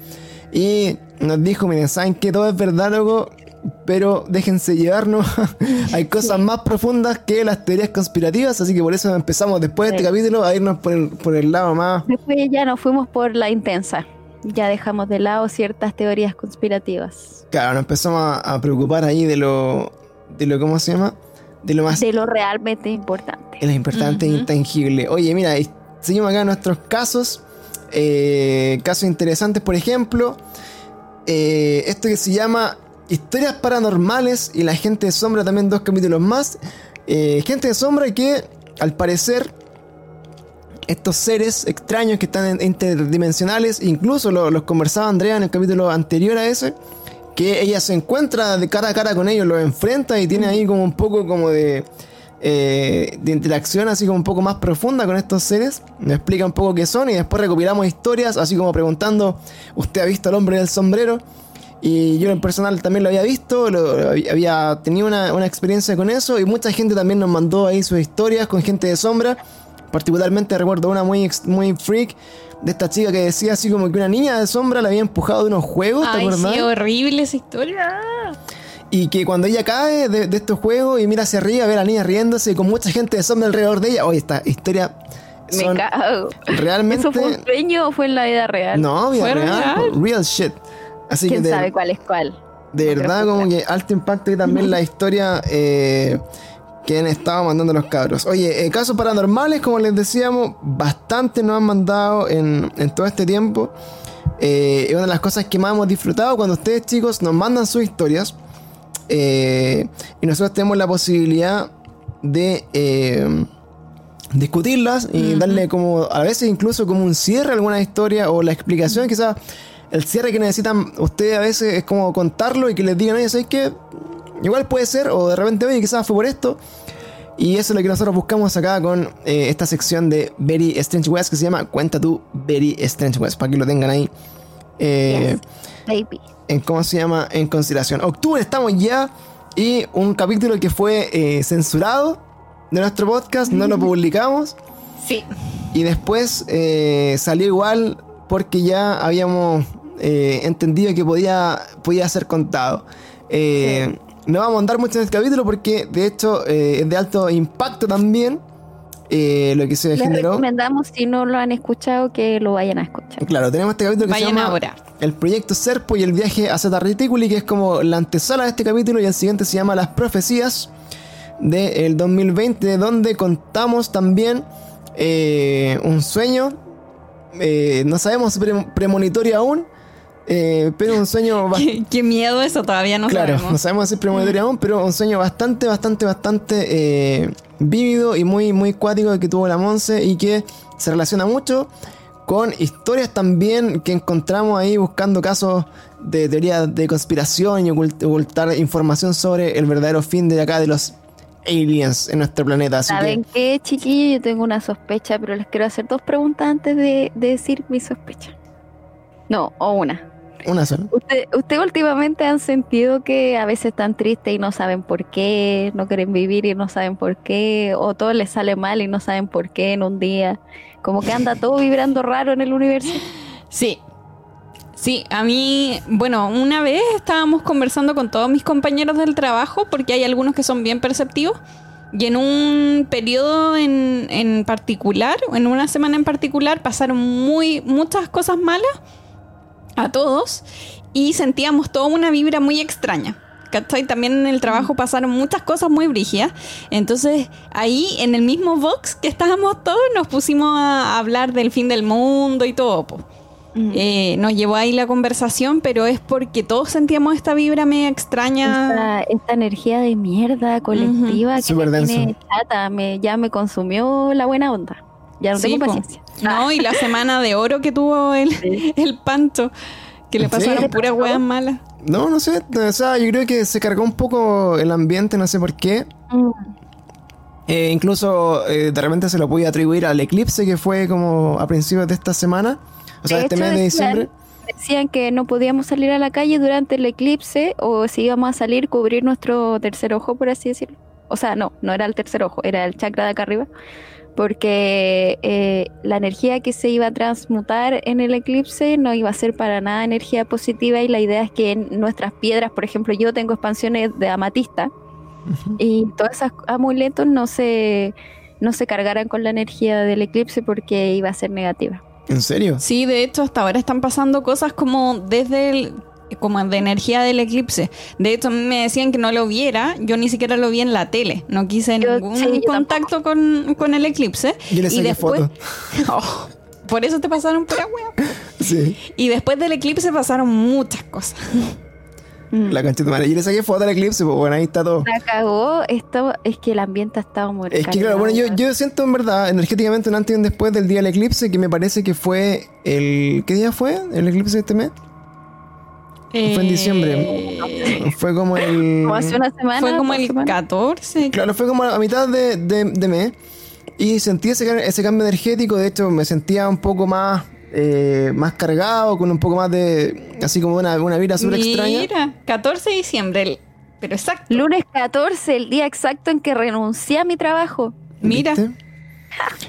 Y nos dijo, miren, saben que todo es verdad, loco, pero déjense llevarnos. <laughs> Hay cosas más profundas que las teorías conspirativas, así que por eso empezamos después de este capítulo a irnos por el, por el lado más Después ya nos fuimos por la intensa. Ya dejamos de lado ciertas teorías conspirativas. Claro, nos empezamos a, a preocupar ahí de lo, de lo, ¿cómo se llama? De lo más... De lo realmente importante. De lo importante e intangible. Oye, mira, seguimos acá nuestros casos. Eh, casos interesantes, por ejemplo, eh, esto que se llama Historias Paranormales y la gente de sombra, también dos capítulos más. Eh, gente de sombra que, al parecer, estos seres extraños que están interdimensionales, incluso los conversaba Andrea en el capítulo anterior a ese, que ella se encuentra de cara a cara con ellos, los enfrenta y tiene ahí como un poco como de, eh, de interacción así como un poco más profunda con estos seres. Me explica un poco qué son y después recopilamos historias, así como preguntando, ¿usted ha visto al hombre del sombrero? Y yo en personal también lo había visto, había tenido una, una, experiencia con eso y mucha gente también nos mandó ahí sus historias con gente de sombra. Particularmente recuerdo una muy, muy freak de esta chica que decía así como que una niña de sombra la había empujado de unos juegos, ¿te acuerdas? Sí, horrible esa historia. Y que cuando ella cae de, estos juegos y mira hacia arriba, ve a la niña riéndose con mucha gente de sombra alrededor de ella. Oye, esta historia. Me cago. Realmente. ¿Eso fue un sueño o fue en la vida real? No, vida real, real. shit. Así ¿Quién sabe cuál es cuál? De verdad, como que alto impacto y también la <laughs> historia. Eh, que han estado mandando los cabros. Oye, eh, casos paranormales, como les decíamos, bastante nos han mandado en, todo este tiempo. Eh, es una de las cosas que más hemos disfrutado cuando ustedes, chicos, nos mandan sus historias. Eh, y nosotros tenemos la posibilidad de discutirlas y darle como, a veces incluso como un cierre a alguna historia o la explicación, quizás el cierre que necesitan ustedes a veces es como contarlo y que les digan, oye, ¿sabes qué? Igual puede ser, o de repente, oye, quizás fue por esto. Y eso es lo que nosotros buscamos acá con eh, esta sección de Very Strange West que se llama Cuenta tú Very Strange West, para que lo tengan ahí. Eh, en cómo se llama en consideración. Octubre estamos ya y un capítulo que fue eh, censurado de nuestro podcast, no lo publicamos. Sí. Y después salió igual porque ya habíamos entendido que podía, podía ser contado. Sí. No vamos a andar mucho en este capítulo porque de hecho eh, es de alto impacto también eh, lo que se Les generó. recomendamos si no lo han escuchado que lo vayan a escuchar. Claro, tenemos este capítulo que se llama ahora. El proyecto Serpo y el viaje a Zeta Reticuli, que es como la antesala de este capítulo y el siguiente se llama Las profecías del 2020, donde contamos también eh, un sueño, no sabemos premonitorio aún, eh, pero un sueño <laughs> ¿Qué, ¿Qué, miedo eso, todavía no claro, sabemos. no sabemos si es premonitorio aún, pero un sueño bastante, bastante, bastante eh, vívido y muy, muy cuático que tuvo la Monse y que se relaciona mucho con historias también que encontramos ahí buscando casos de teoría de conspiración y ocultar información sobre el verdadero fin de acá de los aliens en nuestro planeta. ¿Saben qué, chiquillos? Yo tengo una sospecha, pero les quiero hacer dos preguntas antes de, de decir mi sospecha. No, o una. Una sola. ¿Usted, ¿Usted últimamente han sentido que a veces están tristes y no saben por qué, no quieren vivir y no saben por qué, o todo les sale mal y no saben por qué en un día? Como que anda todo vibrando raro en el universo. Sí. Sí, a mí, bueno, una vez estábamos conversando con todos mis compañeros del trabajo, porque hay algunos que son bien perceptivos, y en un periodo en, en particular, en una semana en particular, pasaron muy, muchas cosas malas a todos y sentíamos toda una vibra muy extraña. ¿Cachai? También en el trabajo pasaron muchas cosas muy brígidas. Entonces, ahí en el mismo box que estábamos todos, nos pusimos a hablar del fin del mundo y todo. Eh, nos llevó ahí la conversación, pero es porque todos sentíamos esta vibra media extraña. Esta, energía de mierda colectiva que me tiene chata, me, ya me consumió la buena onda. Ya no tengo paciencia. No, y la semana de oro que tuvo el, <laughs> el Pancho, que le pasaron puras huevas malas. No, no sé, o sea, yo creo que se cargó un poco el ambiente, no sé por qué. Mm. Eh, incluso eh, de repente se lo pude atribuir al eclipse que fue como a principios de esta semana, o sea, este mes de diciembre. Decían que no podíamos salir a la calle durante el eclipse o si íbamos a salir cubrir nuestro tercer ojo, por así decirlo. O sea, no, no era el tercer ojo, era el chakra de acá arriba porque eh, la energía que se iba a transmutar en el eclipse no iba a ser para nada energía positiva y la idea es que en nuestras piedras, por ejemplo, yo tengo expansiones de amatista y todos esos amuletos no se, no se cargaran con la energía del eclipse porque iba a ser negativa. ¿En serio? Sí, de hecho hasta ahora están pasando cosas como desde el como de energía del eclipse. De hecho, me decían que no lo viera, yo ni siquiera lo vi en la tele, no quise ningún contacto con, con, el eclipse. y después, <laughs> oh, por eso te pasaron por agua. Sí. Y después del eclipse pasaron muchas cosas. La canchita madre. Y le saqué foto del eclipse, pues bueno, ahí está todo. La cagó, esto es que el ambiente ha estado muy Es que claro, bueno, yo, yo siento en verdad, energéticamente un antes y un después del día del eclipse, que me parece que fue el. ¿Qué día fue? ¿El eclipse de este mes? Fue en diciembre. Eh, fue como el. Como hace una semana. Fue como el 14. Claro, fue como a mitad de, de, mes. Y sentí ese, ese cambio energético. De hecho, me sentía un poco más eh, más cargado, con un poco más de. así como una, una vida súper extraña. Mira, 14 de diciembre, pero exacto. Lunes 14, el día exacto en que renuncié a mi trabajo. Mira.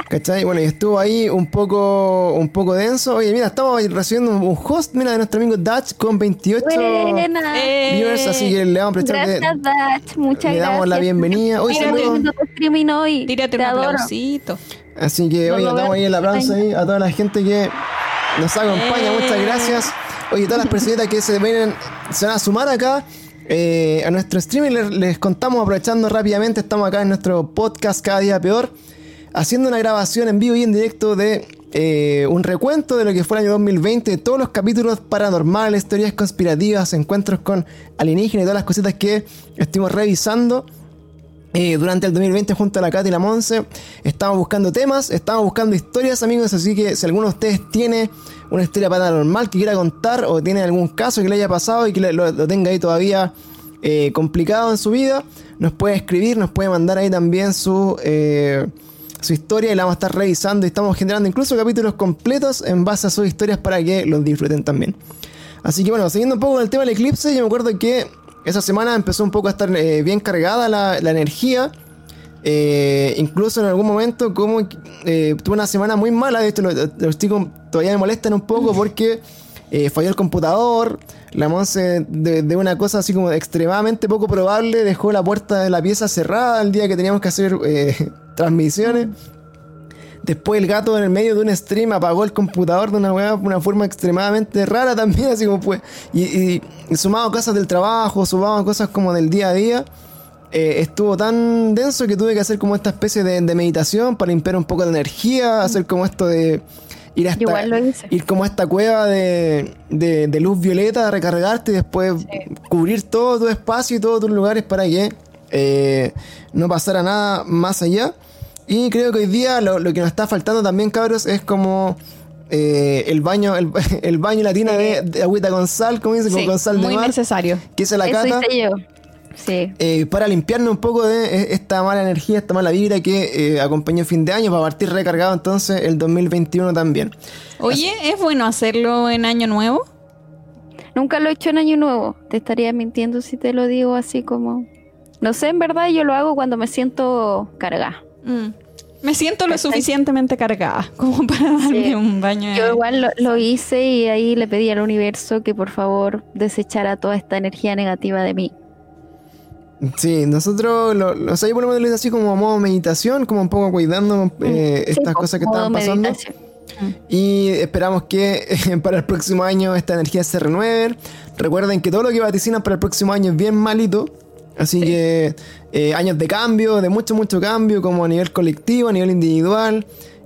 ¿Cachai? Bueno, y estuvo ahí un poco un poco denso. Oye, mira, estamos recibiendo un host, mira, de nuestro amigo Dutch con 28 viewers, así que le vamos a prestar Gracias, Dutch, muchas le damos la bienvenida. Hoy hoy. Tírate un aplausito. Así que, oye, estamos ahí el aplauso ahí a toda la gente que nos acompaña. Muchas gracias. Oye, todas las personitas que se ven, se van a sumar acá. Eh, a nuestro streaming les, les, contamos aprovechando rápidamente, estamos acá en nuestro podcast Cada Día Peor, haciendo una grabación en vivo y en directo de eh, un recuento de lo que fue el año 2020, todos los capítulos paranormales, teorías conspirativas, encuentros con alienígenas y todas las cositas que estuvimos revisando. Eh, durante el 2020 junto a la Katy y la Monse. Estamos buscando temas, estamos buscando historias, amigos. Así que si alguno de ustedes tiene una historia paranormal que quiera contar o tiene algún caso que le haya pasado y que lo, tenga ahí todavía eh, complicado en su vida, nos puede escribir, nos puede mandar ahí también su, su historia y la vamos a estar revisando. Y estamos generando incluso capítulos completos en base a sus historias para que los disfruten también. Así que bueno, siguiendo un poco con el tema del eclipse, yo me acuerdo que esa semana empezó un poco a estar eh, bien cargada la, energía. Eh, incluso en algún momento como eh, tuve una semana muy mala, de esto los, chicos todavía me molestan un poco porque falló el computador, la Monse de, una cosa así como extremadamente poco probable dejó la puerta de la pieza cerrada el día que teníamos que hacer <laughs> transmisiones. Después el gato en el medio de un stream apagó el computador de una una forma extremadamente rara también, <laughs> así como pues. Y, sumado cosas del trabajo, sumado cosas como del día a día. Eh, estuvo tan denso que tuve que hacer como esta especie de, meditación para limpiar un poco de energía, hacer como esto de ir a ir como a esta cueva de, de, luz violeta, recargarte y después cubrir todo tu espacio y todos tus lugares para que eh, no pasara nada más allá. Y creo que hoy día lo, que nos está faltando también, cabros, es como eh, el baño, el, <laughs> el baño latina de, de, agüita con sal, como dice, con sal de muy necesario. Que es la Eso cata. Hice yo. Sí. Eh, para limpiarnos un poco de e, esta mala energía, esta mala vibra que eh, acompañó el fin de año, para partir recargado entonces el 2021 también. Oye, ¿es bueno hacerlo en año nuevo? Nunca lo he hecho en año nuevo. Te estaría mintiendo si te lo digo así como... No sé, en verdad yo lo hago cuando me siento cargada. Mm. Me siento lo suficientemente cargada como <laughs> para darme un baño. Yo igual lo, hice y ahí le pedí al universo que por favor desechara toda esta energía negativa de mí. Sí, nosotros lo, lo o sea, yo por lo menos así como modo meditación, como un poco cuidando eh, estas cosas que estaban pasando. Mm. Y esperamos que <laughs> para el próximo año esta energía se renueve. Recuerden que todo lo que vaticinan para el próximo año es bien malito. Así que eh, años de cambio, de mucho, mucho cambio, como a nivel colectivo, a nivel individual.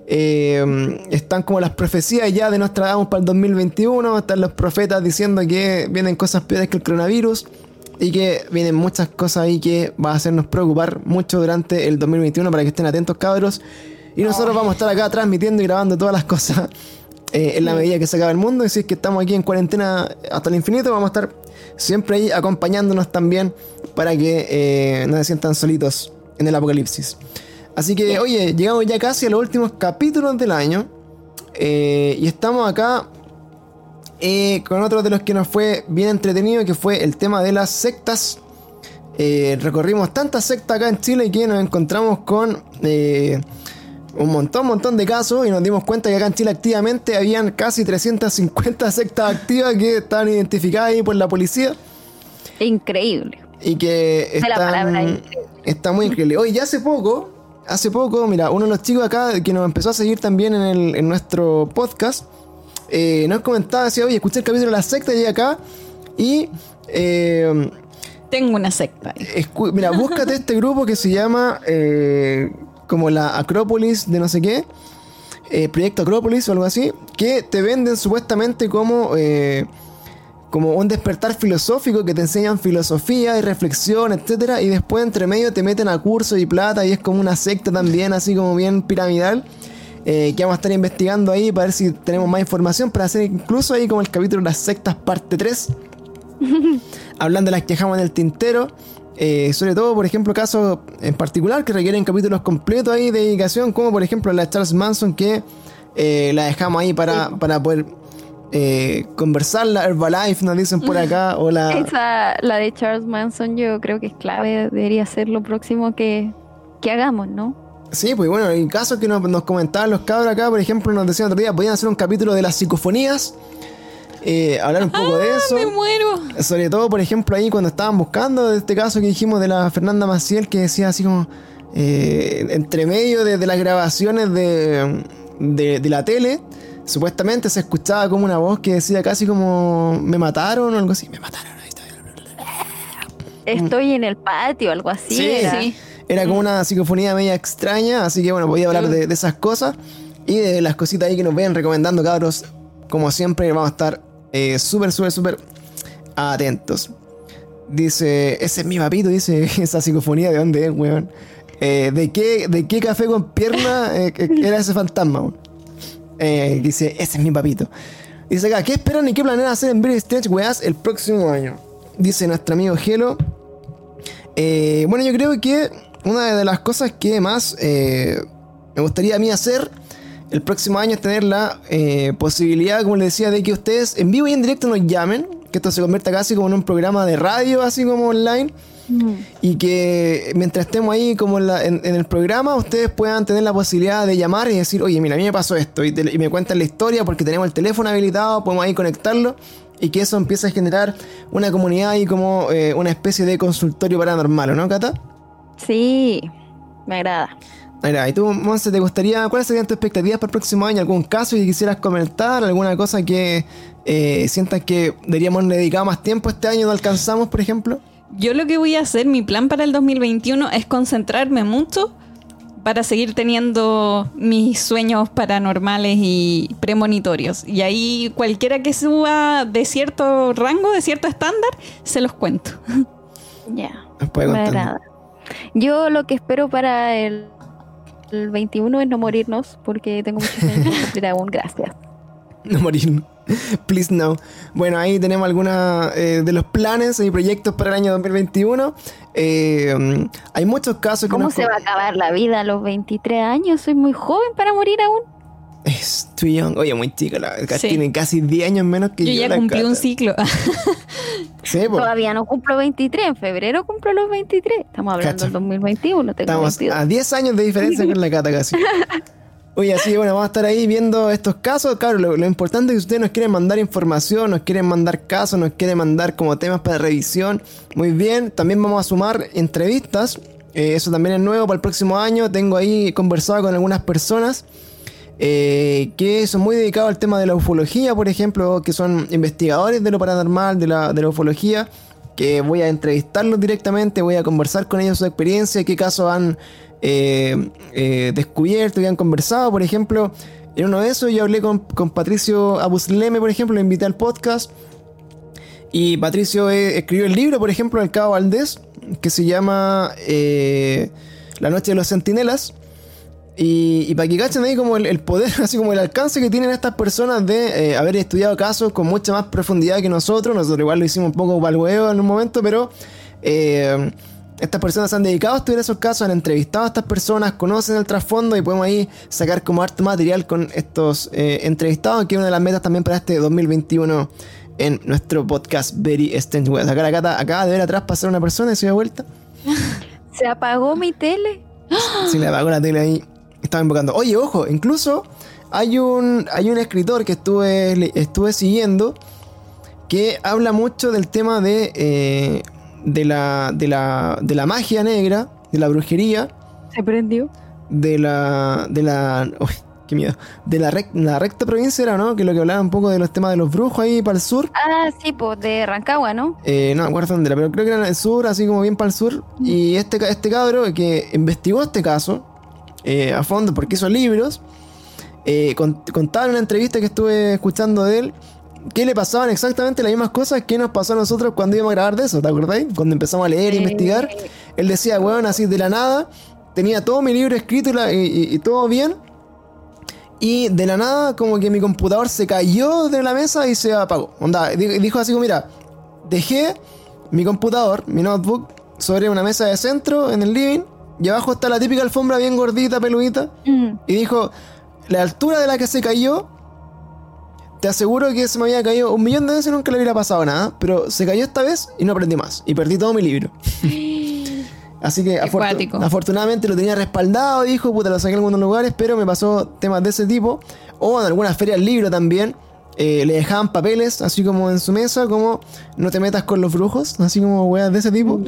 Eh, están como las profecías ya de Nostradamus para el 2021. Están los profetas diciendo que vienen cosas peores que el coronavirus. Y que vienen muchas cosas ahí que va a hacernos preocupar mucho durante el 2021 para que estén atentos cabros. Y nosotros vamos a estar acá transmitiendo y grabando todas las cosas eh, en la medida que se acaba el mundo. Y si es que estamos aquí en cuarentena hasta el infinito, vamos a estar siempre ahí acompañándonos también para que eh, no se sientan solitos en el apocalipsis. Así que, oye, llegamos ya casi a los últimos capítulos del año. Eh, y estamos acá eh, con otro de los que nos fue bien entretenido, que fue el tema de las sectas. recorrimos tantas sectas acá en Chile que nos encontramos con un montón, montón de casos y nos dimos cuenta que acá en Chile activamente habían casi 350 sectas activas que estaban identificadas ahí por la policía. Increíble. Y que están, está muy increíble. Hoy ya hace poco, hace poco, mira, uno de los chicos acá que nos empezó a seguir también en, el, en nuestro podcast, eh, nos comentaba, decía, oye, escuché el capítulo de la secta y acá Y... Eh, Tengo una secta. Mira, búscate este <laughs> grupo que se llama eh, como la Acrópolis de no sé qué. Eh, Proyecto Acrópolis o algo así. Que te venden supuestamente como como un despertar filosófico que te enseñan filosofía y reflexión, etcétera, y después entre medio te meten a curso y plata y es como una secta también, así como bien piramidal. Eh, que vamos a estar investigando ahí para ver si tenemos más información para hacer incluso ahí como el capítulo de las sectas parte 3. <laughs> hablando de las que dejamos en el tintero. Eh, sobre todo, por ejemplo, casos en particular que requieren capítulos completos ahí de dedicación, como por ejemplo la de Charles Manson, que eh, la dejamos ahí para, para poder eh, conversar la Herbalife, nos dicen por acá. <laughs> O la... Esa, la de Charles Manson, yo creo que es clave, debería ser lo próximo que, hagamos, ¿no? Sí, pues bueno, en caso que nos, comentaban los cabros acá, por ejemplo, nos decían otro día, podían hacer un capítulo de las psicofonías. Eh, hablar un poco de ah, eso. Me muero. Sobre todo, por ejemplo, ahí cuando estaban buscando, de este caso que dijimos de la Fernanda Maciel, que decía así como, eh, entre medio de, las grabaciones de, de la tele, supuestamente se escuchaba como una voz que decía casi como me mataron o algo así, me mataron. Ahí está. Estoy en el patio, algo así. Sí, era. Sí. Era como una psicofonía media extraña, así que bueno, podía hablar de, esas cosas y de las cositas ahí que nos vayan recomendando, cabros. Como siempre, vamos a estar eh, súper, súper, súper atentos. Dice, ese es mi papito, dice <laughs> esa psicofonía, ¿de dónde es, weón? Eh, ¿de, qué, ¿De qué café con pierna eh, era ese fantasma, weón? Eh, dice, ese es mi papito. Dice acá, ¿qué esperan y qué planean hacer en Very Strange Weas el próximo año? Dice nuestro amigo Gelo. Eh, bueno, yo creo que una de las cosas que más eh, me gustaría a mí hacer el próximo año es tener la posibilidad, como les decía, de que ustedes en vivo y en directo nos llamen. Que esto se convierta casi como en un programa de radio, así como online y que mientras estemos ahí como en, el programa, ustedes puedan tener la posibilidad de llamar y decir, oye, mira, a mí me pasó esto, y, me cuentan la historia porque tenemos el teléfono habilitado, podemos ahí conectarlo, y que eso empiece a generar una comunidad y como eh, una especie de consultorio paranormal, ¿no, Cata? Sí, me agrada. Mira, ¿y tú, Monse, te gustaría, cuáles serían tus expectativas para el próximo año? ¿Algún caso que quisieras comentar? ¿Alguna cosa que eh, sientas que deberíamos dedicar más tiempo este año y no alcanzamos, por ejemplo? Yo lo que voy a hacer, mi plan para el 2021 es concentrarme mucho para seguir teniendo mis sueños paranormales y premonitorios. Y ahí cualquiera que suba de cierto rango, de cierto estándar, se los cuento. Ya. Yo lo que espero para el, 21 es no morirnos, porque tengo muchos años cumplir aún. Gracias. No morirnos. Please no. Bueno, ahí tenemos algunos eh, de los planes y proyectos para el año 2021. Eh, hay muchos casos ¿Cómo se va a acabar la vida a los 23 años? Soy muy joven para morir aún. Es too young. Oye, muy chica. La, Tiene casi 10 años menos que yo. Yo ya cumplí un ciclo. <laughs> Todavía no cumplo 23. En febrero cumplo los 23. Estamos hablando del 2021. Estamos a 10 años de diferencia con la cata casi. <laughs> Oye, así bueno, vamos a estar ahí viendo estos casos. Claro, lo, importante es que ustedes nos quieren mandar información, nos quieren mandar casos, nos quieren mandar como temas para revisión. Muy bien, también vamos a sumar entrevistas. Eh, eso también es nuevo para el próximo año. Tengo ahí conversado con algunas personas eh, que son muy dedicados al tema de la ufología, por ejemplo, que son investigadores de lo paranormal, de la, de la ufología. Que voy a entrevistarlos directamente, voy a conversar con ellos su experiencia, qué casos han eh, eh, descubierto y han conversado. Por ejemplo, en uno de esos yo hablé con, Patricio Abusleme, por ejemplo, lo invité al podcast. Y Patricio escribió el libro, por ejemplo, El Cabo Valdés, que se llama La Noche de los Centinelas. Y, para que cachen ahí como el, poder, <laughs> así como el alcance que tienen estas personas de haber estudiado casos con mucha más profundidad que nosotros. Nosotros igual lo hicimos un poco huevo en un momento, pero estas personas se han dedicado a estudiar esos casos, han entrevistado a estas personas, conocen el trasfondo y podemos ahí sacar como harto material con estos eh, entrevistados, que es una de las metas también para este 2021 en nuestro podcast Very Strange Web. Acá, acá, acá de ver atrás pasar una persona y se dio vuelta. <laughs> ¿Se apagó mi tele? Sí, le apagó la tele ahí. Estaba invocando. Oye, ojo, incluso hay un, hay un escritor que estuve, estuve siguiendo que habla mucho del tema de eh, de la, de la, de la magia negra, de la brujería. Se prendió. De la. De la. qué miedo. De la, la recta provincia era, ¿no? Que lo que hablaba un poco de los temas de los brujos ahí para el sur. Ah, sí, pues de Rancagua, ¿no? Eh, no me acuerdo dónde era, pero creo que era en el sur, así como bien para el sur. Y este, este cabro que investigó este caso eh, a fondo porque hizo libros, eh, contaba en una entrevista que estuve escuchando de él que le pasaban exactamente las mismas cosas que nos pasó a nosotros cuando íbamos a grabar de eso, ¿te acordáis? Cuando empezamos a leer e investigar. Él decía, weón, así de la nada, tenía todo mi libro escrito y todo bien y de la nada, como que mi computador se cayó de la mesa y se apagó. Onda, dijo así como, mira, dejé mi computador, mi notebook, sobre una mesa de centro en el living. Y abajo está la típica alfombra bien gordita, peludita. Mm. Y dijo, la altura de la que se cayó, te aseguro que se me había caído un millón de veces y nunca le hubiera pasado nada. Pero se cayó esta vez y no aprendí más. Y perdí todo mi libro. <gasps> Así que afortunadamente lo tenía respaldado, dijo, puta, lo saqué en algunos lugares, pero me pasó temas de ese tipo. O en algunas ferias libro también. Eh, le dejaban papeles, así como en su mesa, como no te metas con los brujos, así como weas de ese tipo.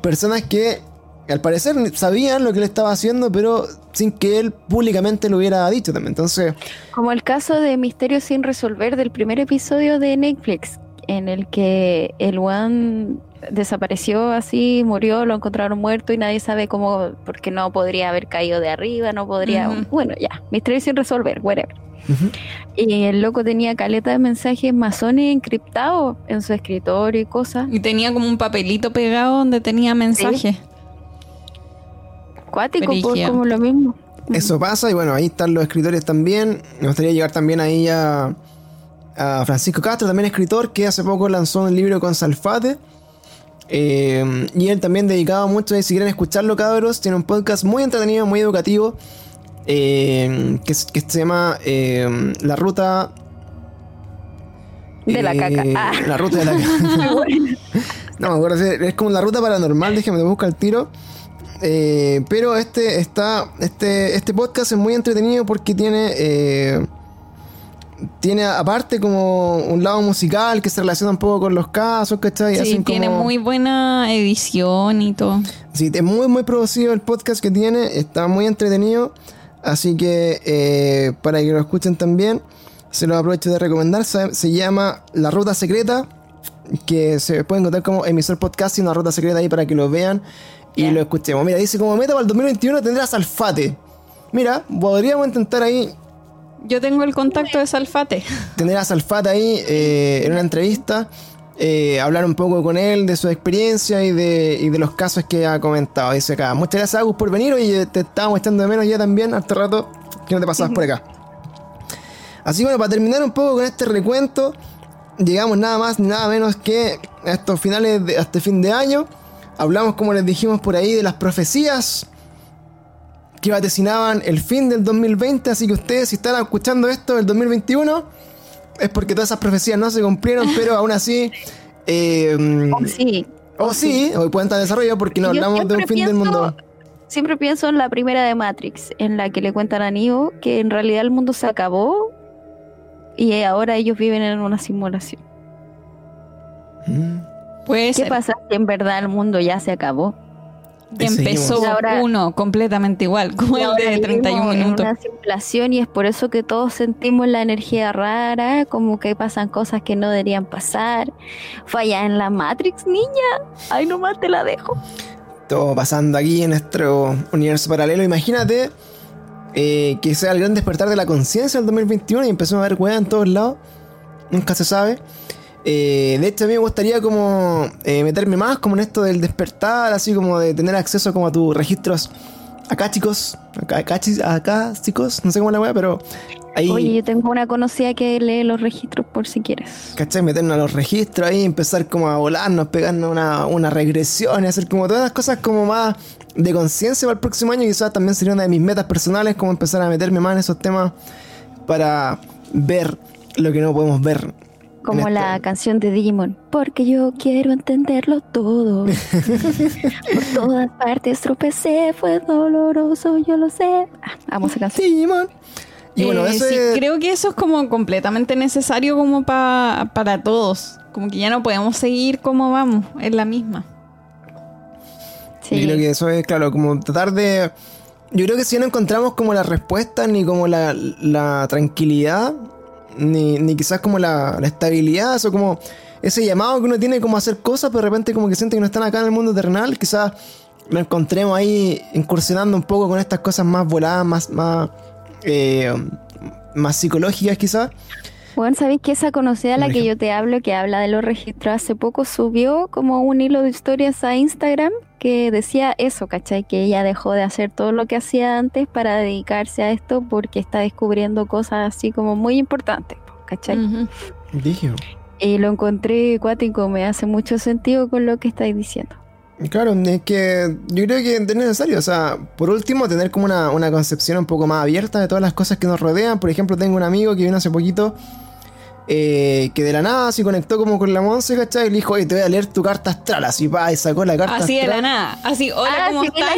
Personas que al parecer sabían lo que le estaba haciendo, pero sin que él públicamente lo hubiera dicho también. Entonces. Como el caso de Misterio sin resolver del primer episodio de Netflix, en el que el One desapareció así, murió, lo encontraron muerto y nadie sabe cómo, porque no podría haber caído de arriba, no podría, bueno, ya, misterio sin resolver, whatever. Y el loco tenía caleta de mensajes masones encriptados en su escritorio y cosas. Y tenía como un papelito pegado donde tenía mensajes. Pues, como lo mismo. Eso pasa y bueno, ahí están los escritores también. Me gustaría llegar también ahí a, a Francisco Castro, también escritor, que hace poco lanzó un libro con Salfate eh, y él también dedicaba mucho, si quieren escucharlo cabros, tiene un podcast muy entretenido, muy educativo, eh, que, se llama eh, La Ruta... De la caca. Ah. La ruta de la <laughs> caca. <laughs> no, me acuerdo, es como la ruta paranormal, déjame te buscar el tiro. Pero este está. Este, este podcast es muy entretenido porque tiene tiene aparte como un lado musical que se relaciona un poco con los casos, ¿cachai? Sí, tiene muy buena edición y todo. Sí, es muy, muy producido el podcast que tiene, está muy entretenido, así que eh, para que lo escuchen también, se lo aprovecho de recomendar, se, llama La Ruta Secreta, que se puede encontrar como emisor podcast y una ruta secreta ahí para que lo vean y lo escuchemos. Mira, dice como meta para el 2021 tendrás Alfate. Mira, podríamos intentar ahí yo tengo el contacto de Salfate. Tener a Salfate ahí eh, en una entrevista, eh, hablar un poco con él de su experiencia y de, de los casos que ha comentado. Dice acá, muchas gracias Agus por venir, y te estábamos echando de menos ya también, hasta rato que no te pasabas por acá. Así bueno, para terminar un poco con este recuento, llegamos nada más, nada menos que a estos finales de este fin de año. Hablamos, como les dijimos por ahí, de las profecías que vaticinaban el fin del 2020, así que ustedes si están escuchando esto del 2021 es porque todas esas profecías no se cumplieron, pero aún así... <laughs> Eh, o sí. O sí, hoy pueden estar desarrollado porque no hablamos de un fin del mundo. Siempre pienso en la primera de Matrix, en la que le cuentan a Neo que en realidad el mundo se acabó y ahora ellos viven en una simulación. Mm. Pues, ¿Qué pasa si en verdad el mundo ya se acabó? empezó uno completamente igual, como el de 31 minutos. una simulación y es por eso que todos sentimos la energía rara, como que pasan cosas que no deberían pasar. Falla en la Matrix, niña. Ay, nomás te la dejo. Todo pasando aquí en nuestro universo paralelo. Imagínate eh, que sea el gran despertar de la conciencia del 2021 y empezó a ver weá en todos lados. Nunca se sabe. Eh, de hecho, a mí me gustaría como eh, meterme más como en esto del despertar, así como de tener acceso como a tus registros acá, chicos. Acá, acá, chicos. No sé cómo la voy, pero ahí. Oye, yo tengo una conocida que lee los registros por si quieres. ¿Cachai? Meternos a los registros ahí, empezar como a volarnos, pegarnos una, una regresión y hacer como todas las cosas como más de conciencia para el próximo año. Quizás también sería una de mis metas personales, como empezar a meterme más en esos temas para ver lo que no podemos ver como la canción de Digimon. Porque yo quiero entenderlo todo. <laughs> Por todas partes tropecé, fue doloroso, yo lo sé. Ah, vamos a canción. Digimon. Y bueno, eh, creo que eso es como completamente necesario como para todos. Como que ya no podemos seguir como vamos, es la misma. Sí. creo que eso es, claro, como tratar de Yo creo que si no encontramos como la respuesta, ni como la, la tranquilidad, ni, ni, quizás como la, estabilidad, o como ese llamado que uno tiene como hacer cosas, pero de repente como que siente que no están acá en el mundo terrenal, quizás lo encontremos ahí incursionando un poco con estas cosas más voladas, más, más, eh, más psicológicas quizás. Bueno, ¿sabéis que esa conocida a la que yo te hablo, que habla de los registros, hace poco subió como un hilo de historias a Instagram que decía eso, ¿cachai? Que ella dejó de hacer todo lo que hacía antes para dedicarse a esto porque está descubriendo cosas así como muy importantes, ¿cachai? Y lo encontré cuático, me hace mucho sentido con lo que estáis diciendo. Claro, es que yo creo que es necesario, o sea, por último, tener como una, una concepción un poco más abierta de todas las cosas que nos rodean. Por ejemplo, tengo un amigo que vino hace poquito eh, que de la nada se conectó como con la Monse, ¿cachai? Y le dijo, oye, te voy a leer tu carta astral. Así va, y sacó la carta Así de la nada. Así, hola, ah, ¿cómo estás?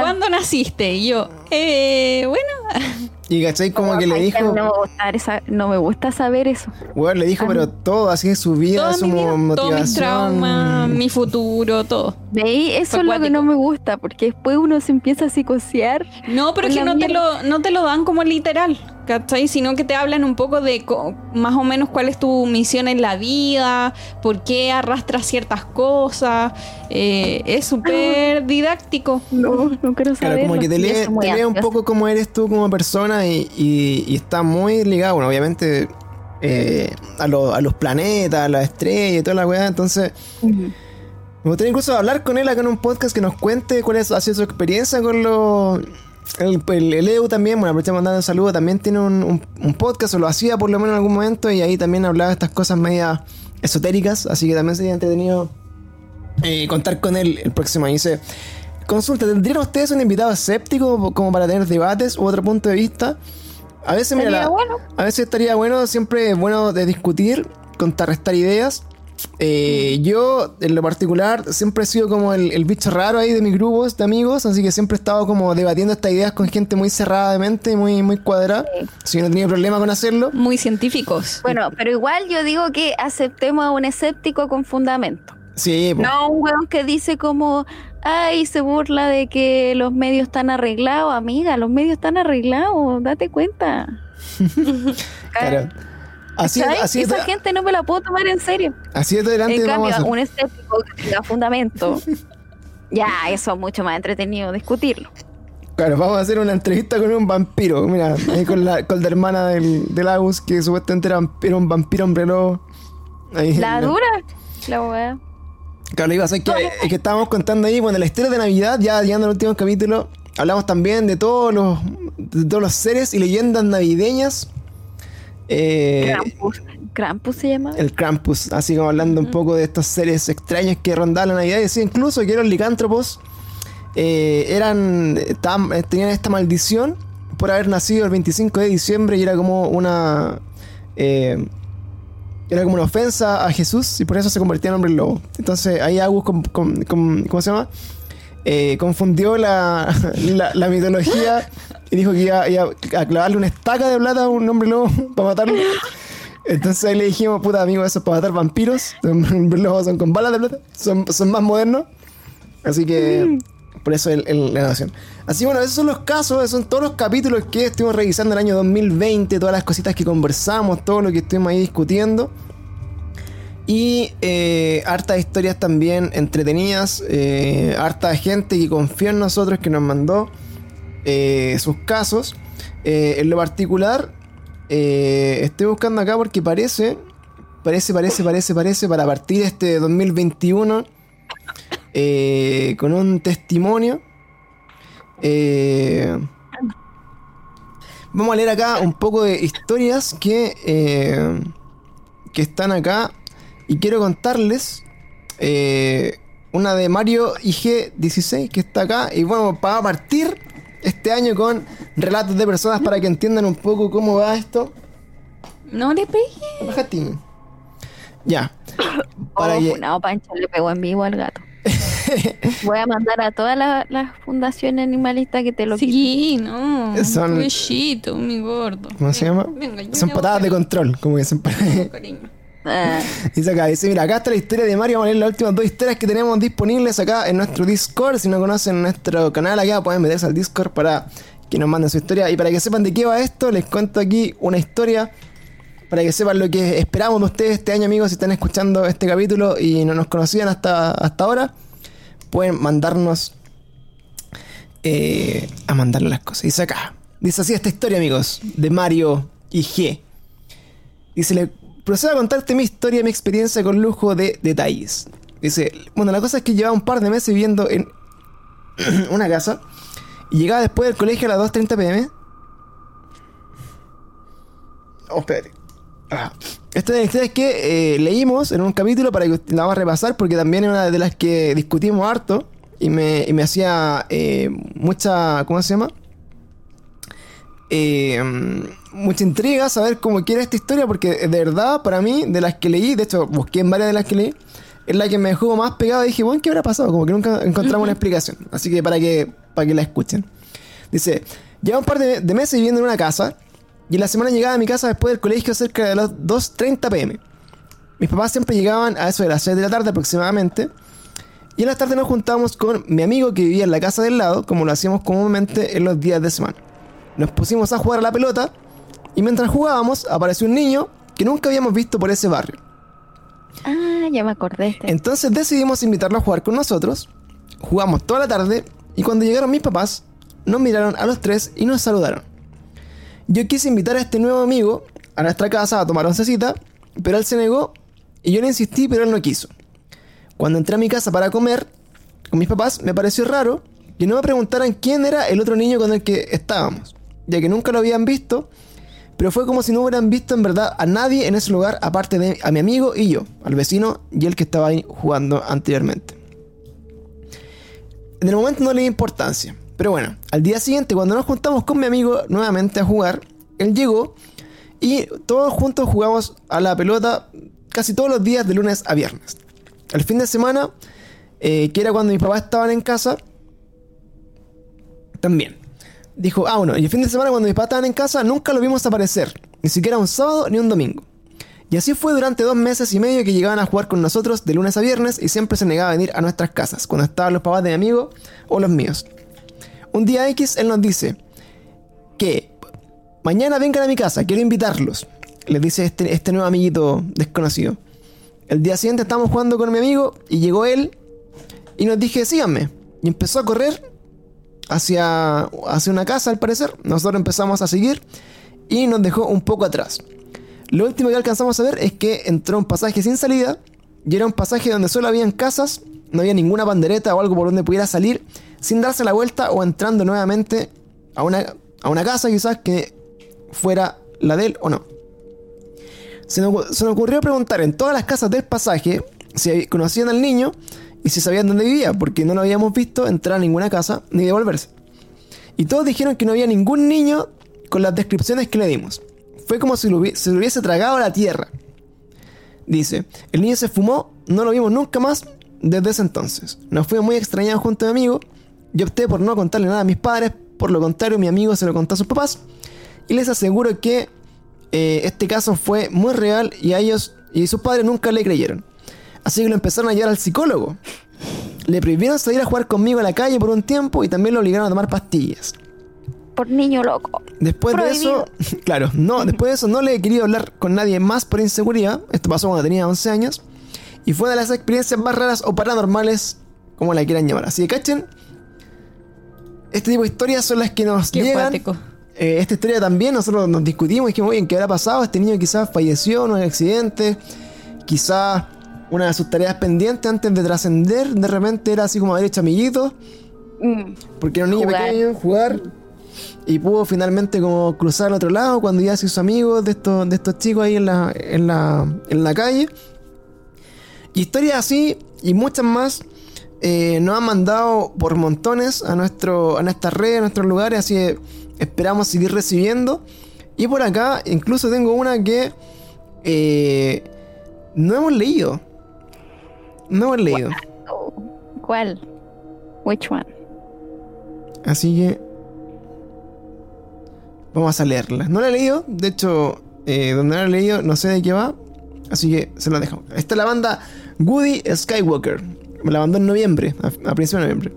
¿Cuándo naciste? Y yo, eh, bueno. Y cachai como que le dijo. No me, gusta esa, no me gusta saber eso. Bueno, le dijo, pero todo así de su vida, su motivación. Todo mi trauma, mi futuro, todo. ¿Veis? Eso es lo que no me gusta, porque después uno se empieza a psicosear. No, pero es que no te, lo, no te lo dan como literal, ¿cachai? Sino que te hablan un poco de más o menos cuál es tu misión en la vida, por qué arrastras ciertas cosas. Eh, es súper didáctico. No, no quiero saber. Claro, como que te lee, te lee un poco cómo eres tú como persona y, está muy ligado, bueno, obviamente eh, a, los planetas, a las estrellas y toda la weá. Entonces, me gustaría incluso hablar con él acá en un podcast que nos cuente cuál es, ha sido su experiencia con los. El, el, EU también, bueno, aprovechamos mandando un saludo, también tiene un, podcast, o lo hacía por lo menos en algún momento, y ahí también hablaba de estas cosas medias esotéricas, así que también sería entretenido eh, contar con él el próximo año. Dice, Consulta, ¿tendrían ustedes un invitado escéptico como para tener debates u otro punto de vista? A veces, mira, a veces estaría bueno, siempre es bueno de discutir, contrarrestar ideas. Eh, yo, en lo particular, siempre he sido como el, bicho raro ahí de mis grupos de amigos, así que siempre he estado como debatiendo estas ideas con gente muy cerrada de mente, muy, muy cuadrada. Así que no tenía problema con hacerlo. Muy científicos. Bueno, pero igual yo digo que aceptemos a un escéptico con fundamento. Sí, No un weón que dice como, ay, se burla de que los medios están arreglados, amiga, los medios están arreglados, date cuenta. <laughs> claro. Así, así Esa gente no me la puedo tomar en serio. Así es adelante. En cambio, un escéptico que tenga fundamento, <laughs> ya, eso es mucho más entretenido discutirlo. Claro, vamos a hacer una entrevista con un vampiro. Mira, ahí con, la, con la hermana del, del Agus, que supuestamente era, era un vampiro hombre lobo. la dura, la weá. Claro, iba a ser que, que estábamos contando ahí, bueno, la historia de Navidad, ya llegando al último capítulo, hablamos también de todos los, de todos los seres y leyendas navideñas. Eh, Krampus. Krampus se llama. El Krampus, así como hablando un poco de estos seres extraños que rondaban la Navidad. Y decía incluso que eran licántropos, eh, eran, tenían esta maldición por haber nacido el 25 de diciembre y era como una... Eh, era como una ofensa a Jesús y por eso se convertía en hombre lobo. Entonces ahí Agus, ¿cómo se llama? Eh, confundió la, <laughs> la, mitología y dijo que iba, a clavarle una estaca de plata a un hombre lobo <laughs> para matarlo. Entonces ahí le dijimos, puta amigo, eso es para matar vampiros. <laughs> Los hombres lobos son con balas de plata, son, son más modernos. Así que por eso la nación. Así bueno, esos son los casos, esos son todos los capítulos que estuvimos revisando el año 2020, todas las cositas que conversamos, todo lo que estuvimos ahí discutiendo. Y eh, hartas historias también entretenidas, eh, harta gente que confió en nosotros, que nos mandó eh, sus casos. Eh, en lo particular, estoy buscando acá porque parece, parece, parece, parece, parece, para partir este 2021 con un testimonio eh, vamos a leer acá un poco de historias que, eh, que están acá. Y quiero contarles eh, una de Mario IG16 que está acá. Y bueno, para partir este año con relatos de personas para que entiendan un poco cómo va esto. No le pegué. Ya. <coughs> Para oh, Pancho le pegó en vivo al gato. Voy a mandar a todas las fundaciones animalistas que te lo Sí, no. Son. mi gordo. ¿Cómo se llama? Son patadas de control, como dicen para. Ah. Dice acá, dice, mira, acá está la historia de Mario. Vamos a leer las últimas dos historias que tenemos disponibles acá en nuestro Discord. Si no conocen nuestro canal acá, pueden meterse al Discord para que nos manden su historia. Y para que sepan de qué va esto, les cuento aquí una historia. Para que sepan lo que esperamos de ustedes este año, amigos, si están escuchando este capítulo y no nos conocían hasta, hasta ahora, pueden mandarnos eh, a mandarle las cosas. Dice acá, dice así esta historia, amigos, de Mario y G. Dice, le procedo a contarte mi historia, mi experiencia con lujo de detalles. Dice, bueno, la cosa es que llevaba un par de meses viviendo en <clears throat> una casa y llegaba después del colegio a las 2.30 pm. Oh, espérate. Ah. Esta es historia que eh, leímos en un capítulo para que la vamos a repasar porque también es una de las que discutimos harto y me, y me hacía eh, mucha... ¿Cómo se llama? Eh, mucha intriga saber cómo quiere esta historia, porque de verdad, para mí, de las que leí, de hecho, busqué en varias de las que leí, es la que me dejó más pegado y dije, bueno, ¿qué habrá pasado? Como que nunca encontramos una explicación. Así que para que, para que la escuchen. Dice, lleva un par de, meses viviendo en una casa y en la semana llegaba a mi casa después del colegio cerca de las 2.30 pm. Mis papás siempre llegaban a eso de las 6 de la tarde aproximadamente. Y en las tardes nos juntábamos con mi amigo que vivía en la casa del lado, como lo hacíamos comúnmente en los días de semana. Nos pusimos a jugar a la pelota y mientras jugábamos apareció un niño que nunca habíamos visto por ese barrio. Ah, ya me acordé. Entonces decidimos invitarlo a jugar con nosotros. Jugamos toda la tarde y cuando llegaron mis papás, nos miraron a los tres y nos saludaron. Yo quise invitar a este nuevo amigo a nuestra casa a tomar oncecita, pero él se negó y yo le insistí, pero él no quiso. Cuando entré a mi casa para comer con mis papás, me pareció raro que no me preguntaran quién era el otro niño con el que estábamos ya que nunca lo habían visto, pero fue como si no hubieran visto en verdad a nadie en ese lugar aparte de a mi amigo y yo, al vecino y el que estaba ahí jugando anteriormente. En el momento no le di importancia, pero bueno, al día siguiente cuando nos juntamos con mi amigo nuevamente a jugar, él llegó y todos juntos jugamos a la pelota casi todos los días de lunes a viernes. El fin de semana, eh, que era cuando mis papás estaban en casa, también dijo, ah, bueno, y el fin de semana cuando mis papás estaban en casa nunca lo vimos aparecer, ni siquiera un sábado ni un domingo. Y así fue durante dos meses y medio que llegaban a jugar con nosotros de lunes a viernes y siempre se negaba a venir a nuestras casas, cuando estaban los papás de mi amigo o los míos. Un día X él nos dice que mañana vengan a mi casa, quiero invitarlos. Les dice este, este nuevo amiguito desconocido. El día siguiente estábamos jugando con mi amigo y llegó él y nos dije, síganme. Y empezó a correr hacia, hacia una casa al parecer. Nosotros empezamos a seguir y nos dejó un poco atrás. Lo último que alcanzamos a ver es que entró un pasaje sin salida y era un pasaje donde solo habían casas, no había ninguna bandereta o algo por donde pudiera salir sin darse la vuelta o entrando nuevamente a una, a una casa quizás que fuera la de él o no. Se nos, se nos ocurrió preguntar en todas las casas del pasaje si conocían al niño y si sabían dónde vivía, porque no lo habíamos visto entrar a ninguna casa ni devolverse. Y todos dijeron que no había ningún niño con las descripciones que le dimos. Fue como si se lo hubiese tragado a la tierra. Dice, el niño se fumó, no lo vimos nunca más desde ese entonces. Nos fuimos muy extrañados junto a mi amigo. Yo opté por no contarle nada a mis padres, por lo contrario mi amigo se lo contó a sus papás. Y les aseguro que eh, este caso fue muy real y a ellos y sus padres nunca le creyeron. Así que lo empezaron a llevar al psicólogo. Le prohibieron salir a jugar conmigo a la calle por un tiempo y también lo obligaron a tomar pastillas. Por niño loco. Después de eso, <laughs> claro, no, después de eso no le he querido hablar con nadie más por inseguridad. Esto pasó cuando tenía 11 años. Y fue de las experiencias más raras o paranormales, como la quieran llamar. Así que cachen. Este tipo de historias son las que nos Qué llegan. Eh, esta historia también nosotros nos discutimos y dijimos, oye, ¿qué habrá pasado? Este niño quizás falleció en un accidente. Quizás una de sus tareas pendientes antes de trascender, de repente era así como haber hecho amiguitos. Mm. Porque era un niño pequeño, jugar. Y pudo finalmente como cruzar al otro lado cuando ya se hizo amigo de estos, de estos chicos ahí en la, en la, en la calle. Y historias así y muchas más eh, nos han mandado por montones a, nuestro, a nuestras redes, a nuestros lugares, así que esperamos seguir recibiendo. Y por acá incluso tengo una que eh, no hemos leído. No he leído. ¿Cuál? Which one? Así que vamos a leerla. No la he leído, de hecho, eh, donde no la he leído no sé de qué va. Así que se la dejamos. Esta es la banda Woody Skywalker. Me la mandó en noviembre, a, principios de noviembre.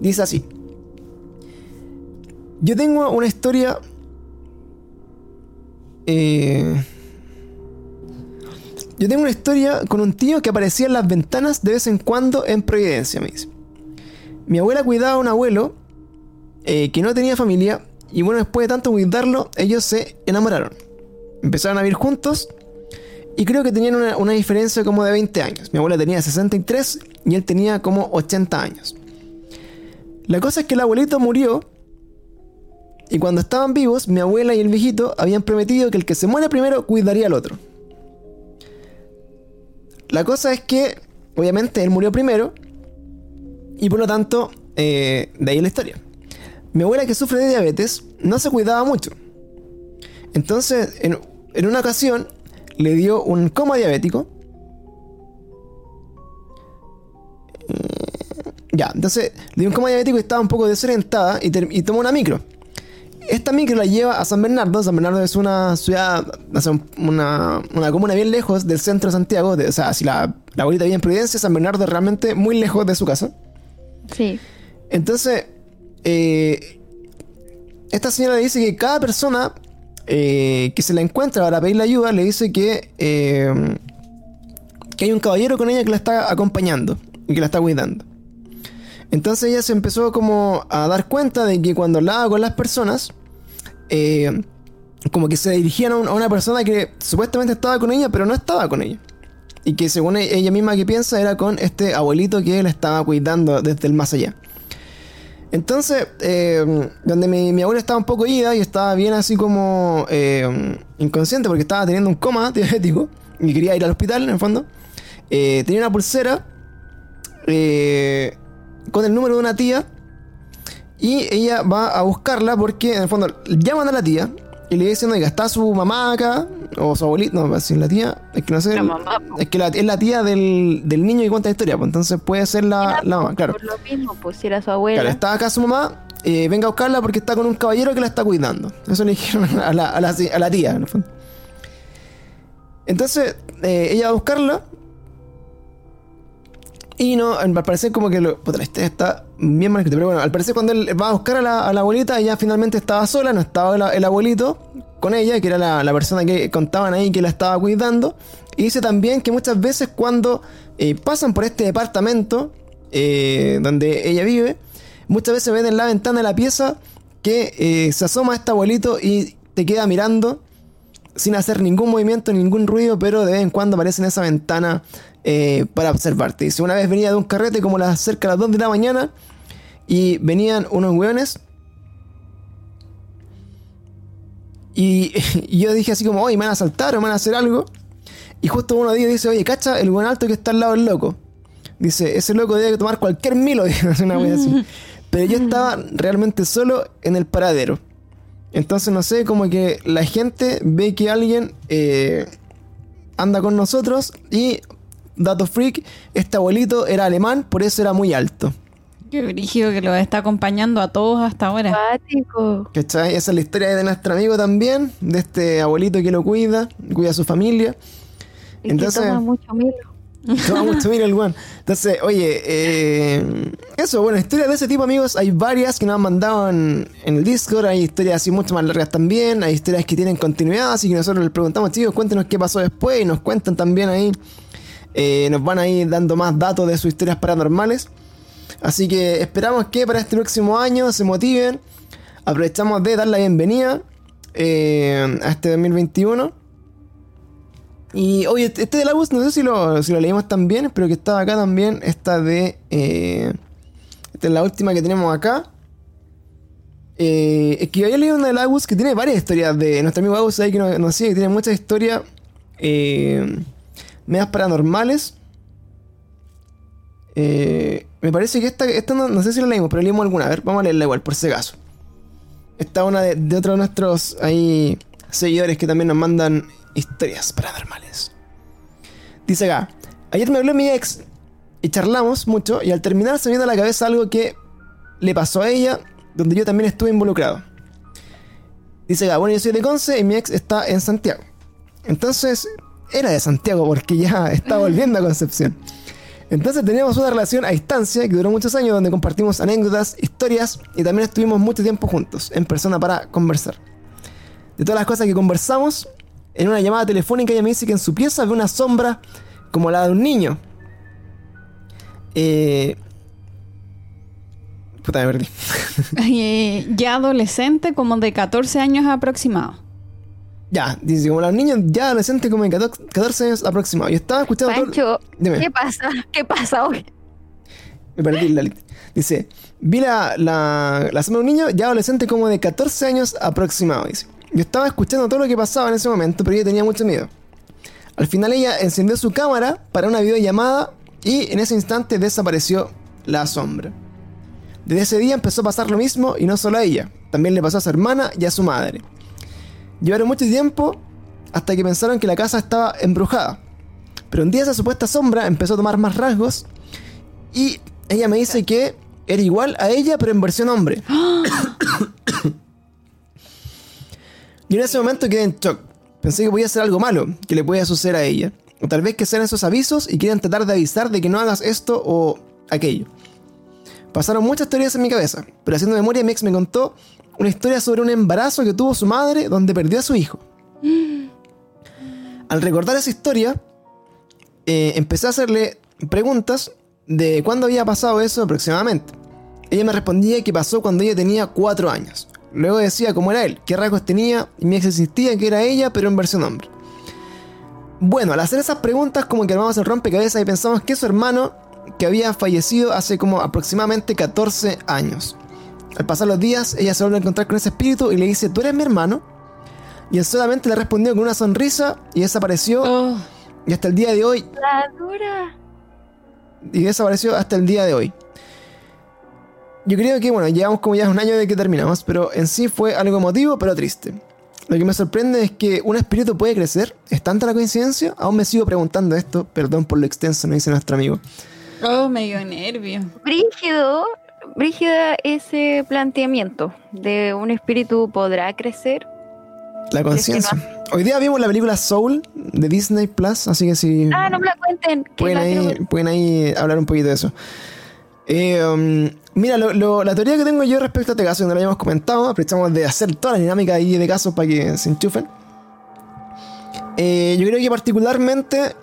Dice así. Yo tengo una historia... Eh, yo tengo una historia con un tío que aparecía en las ventanas de vez en cuando en Providencia, me dice. Mi abuela cuidaba a un abuelo eh, que no tenía familia y bueno, después de tanto cuidarlo, ellos se enamoraron. Empezaron a vivir juntos y creo que tenían una, diferencia como de 20 años. Mi abuela tenía 63 y él tenía como 80 años. La cosa es que el abuelito murió y cuando estaban vivos, mi abuela y el viejito habían prometido que el que se muere primero cuidaría al otro. La cosa es que, obviamente, él murió primero y por lo tanto, eh, de ahí la historia. Mi abuela que sufre de diabetes no se cuidaba mucho. Entonces, en, en una ocasión, le dio un coma diabético. Ya, entonces le dio un coma diabético y estaba un poco desorientada y, y tomó una micro. Esta micro la lleva a San Bernardo. San Bernardo es una ciudad, una, una comuna bien lejos del centro de Santiago. o sea, si la, la abuelita vive en Providencia, San Bernardo es realmente muy lejos de su casa. Sí. Entonces, eh, esta señora le dice que cada persona eh, que se la encuentra para pedirle ayuda le dice que, eh, que hay un caballero con ella que la está acompañando y que la está cuidando. Entonces ella se empezó como a dar cuenta de que cuando hablaba con las personas, eh, como que se dirigían a, una persona que supuestamente estaba con ella, pero no estaba con ella. Y que según ella misma que piensa era con este abuelito que la estaba cuidando desde el más allá. Entonces, eh, donde mi, abuela estaba un poco ida y estaba bien así como eh, inconsciente porque estaba teniendo un coma <laughs> diabético y quería ir al hospital en el fondo, tenía una pulsera con el número de una tía y ella va a buscarla porque en el fondo llaman a la tía y le dicen, oiga, está su mamá acá, o su abuelita, no, si la tía, es que no sé, es que es la tía del, del, niño que cuenta la historia, pues entonces puede ser la, la mamá, claro. Por lo mismo, pues si era su abuela. Claro, está acá su mamá, eh, venga a buscarla porque está con un caballero que la está cuidando. Eso le dijeron <laughs> a la, a la, a la tía, en el fondo. Entonces, eh, ella va a buscarla y no, al parecer como que lo, puta, este está bien mal escrito, pero bueno, al parecer cuando él va a buscar a la, abuelita, ella finalmente estaba sola, no estaba el, abuelito con ella, que era la, persona que contaban ahí que la estaba cuidando. Y dice también que muchas veces cuando eh, pasan por este departamento eh, donde ella vive, muchas veces ven en la ventana de la pieza que eh, se asoma este abuelito y te queda mirando sin hacer ningún movimiento, ningún ruido, pero de vez en cuando aparece en esa ventana eh, para observarte. Dice, una vez venía de un carrete como las cerca de las 2 de la mañana y venían unos hueones. <laughs> Y, yo dije así como, oye, me van a saltar o me van a hacer algo. Y justo uno de ellos dice, oye, cacha, el buen alto que está al lado del loco. Dice, ese loco debe tomar cualquier milo. <laughs> una así. Pero yo estaba realmente solo en el paradero. Entonces, no sé, como que la gente ve que alguien eh, anda con nosotros y dato freak, este abuelito era alemán, por eso era muy alto. Qué brígido que lo está acompañando a todos hasta ahora. ¿Cachai? Esa es la historia de nuestro amigo también, de este abuelito que lo cuida, cuida a su familia. Entonces, toma mucho milo. Toma mucho milo el guan. Entonces, oye, eh, eso, bueno, historias de ese tipo, amigos, hay varias que nos han mandado en, el Discord, hay historias así mucho más largas también, hay historias que tienen continuidad, así que nosotros les preguntamos, chicos, cuéntenos qué pasó después y nos cuentan también ahí eh, nos van a ir dando más datos de sus historias paranormales. Así que esperamos que para este próximo año se motiven. Aprovechamos de dar la bienvenida eh, a este 2021. Y oye, este de la bus, no sé si lo, si lo leímos también, pero que estaba acá también. Esta de. Eh, esta es la última que tenemos acá. es que yo había leído una de la que tiene varias historias de nuestro amigo Agus ahí que nos, nos sigue, que tiene muchas historias. Eh, medias paranormales. Eh, me parece que esta, esta no, sé si la leímos, pero leímos alguna. A ver, vamos a leerla igual, por si acaso. Esta es una de, de otros de nuestros ahí, seguidores que también nos mandan historias paranormales. Dice acá, ayer me habló mi ex y charlamos mucho y al terminar se me vino a la cabeza algo que le pasó a ella, donde yo también estuve involucrado. Dice acá, bueno, yo soy de Conce y mi ex está en Santiago. Entonces, era de Santiago porque ya estaba volviendo a Concepción. Entonces teníamos una relación a distancia que duró muchos años donde compartimos anécdotas, historias y también estuvimos mucho tiempo juntos en persona para conversar. De todas las cosas que conversamos, en una llamada telefónica ella me dice que en su pieza ve una sombra como la de un niño. Eh... Puta, me perdí. <laughs> Eh, ya adolescente, como de 14 años aproximado. Ya, dice, como los niños ya adolescentes como de 14 años aproximados. Yo estaba escuchando Pancho, ¿qué pasa? ¿Qué pasa hoy? Me perdí la Dice, vi la, la, la de un niño ya adolescente como de 14 años aproximado. Dice. Yo estaba escuchando todo lo que pasaba en ese momento, pero ella tenía mucho miedo. Al final ella encendió su cámara para una videollamada y en ese instante desapareció la sombra. Desde ese día empezó a pasar lo mismo y no solo a ella, también le pasó a su hermana y a su madre. Llevaron mucho tiempo hasta que pensaron que la casa estaba embrujada. Pero un día esa supuesta sombra empezó a tomar más rasgos y ella me dice que era igual a ella pero en versión hombre. <gasps> y en ese momento quedé en shock. Pensé que podía ser algo malo que le podía suceder a ella. O tal vez que sean esos avisos y quieran tratar de avisar de que no hagas esto o aquello. Pasaron muchas teorías en mi cabeza, pero haciendo memoria mi ex me contó una historia sobre un embarazo que tuvo su madre donde perdió a su hijo. Al recordar esa historia, eh, empecé a hacerle preguntas de cuándo había pasado eso aproximadamente. Ella me respondía que pasó cuando ella tenía 4 años. Luego decía cómo era él, qué rasgos tenía, y mi ex insistía que era ella, pero en versión hombre. Bueno, al hacer esas preguntas, como que armamos el rompecabezas y pensamos que su hermano, que había fallecido hace como aproximadamente 14 años. Al pasar los días, ella se vuelve a encontrar con ese espíritu y le dice, ¿tú eres mi hermano? Y él solamente le respondió con una sonrisa y desapareció. Oh. Y hasta el día de hoy... La dura. Y desapareció hasta el día de hoy. Yo creo que, bueno, llevamos como ya un año de que terminamos, pero en sí fue algo emotivo, pero triste. Lo que me sorprende es que un espíritu puede crecer. ¿Es tanta la coincidencia? Aún me sigo preguntando esto. Perdón por lo extenso, me dice nuestro amigo. Oh, me dio nervio. Brígido, Brígida ese planteamiento de un espíritu podrá crecer. La conciencia. Hoy día vimos la película Soul de Disney Plus, así que si. Ah, no me la cuenten. Pueden, ahí, pueden ahí hablar un poquito de eso. Eh, um, mira, la teoría que tengo yo respecto a este caso, no lo habíamos comentado, aprovechamos de hacer toda la dinámica ahí de casos para que se enchufen. Eh, yo creo que particularmente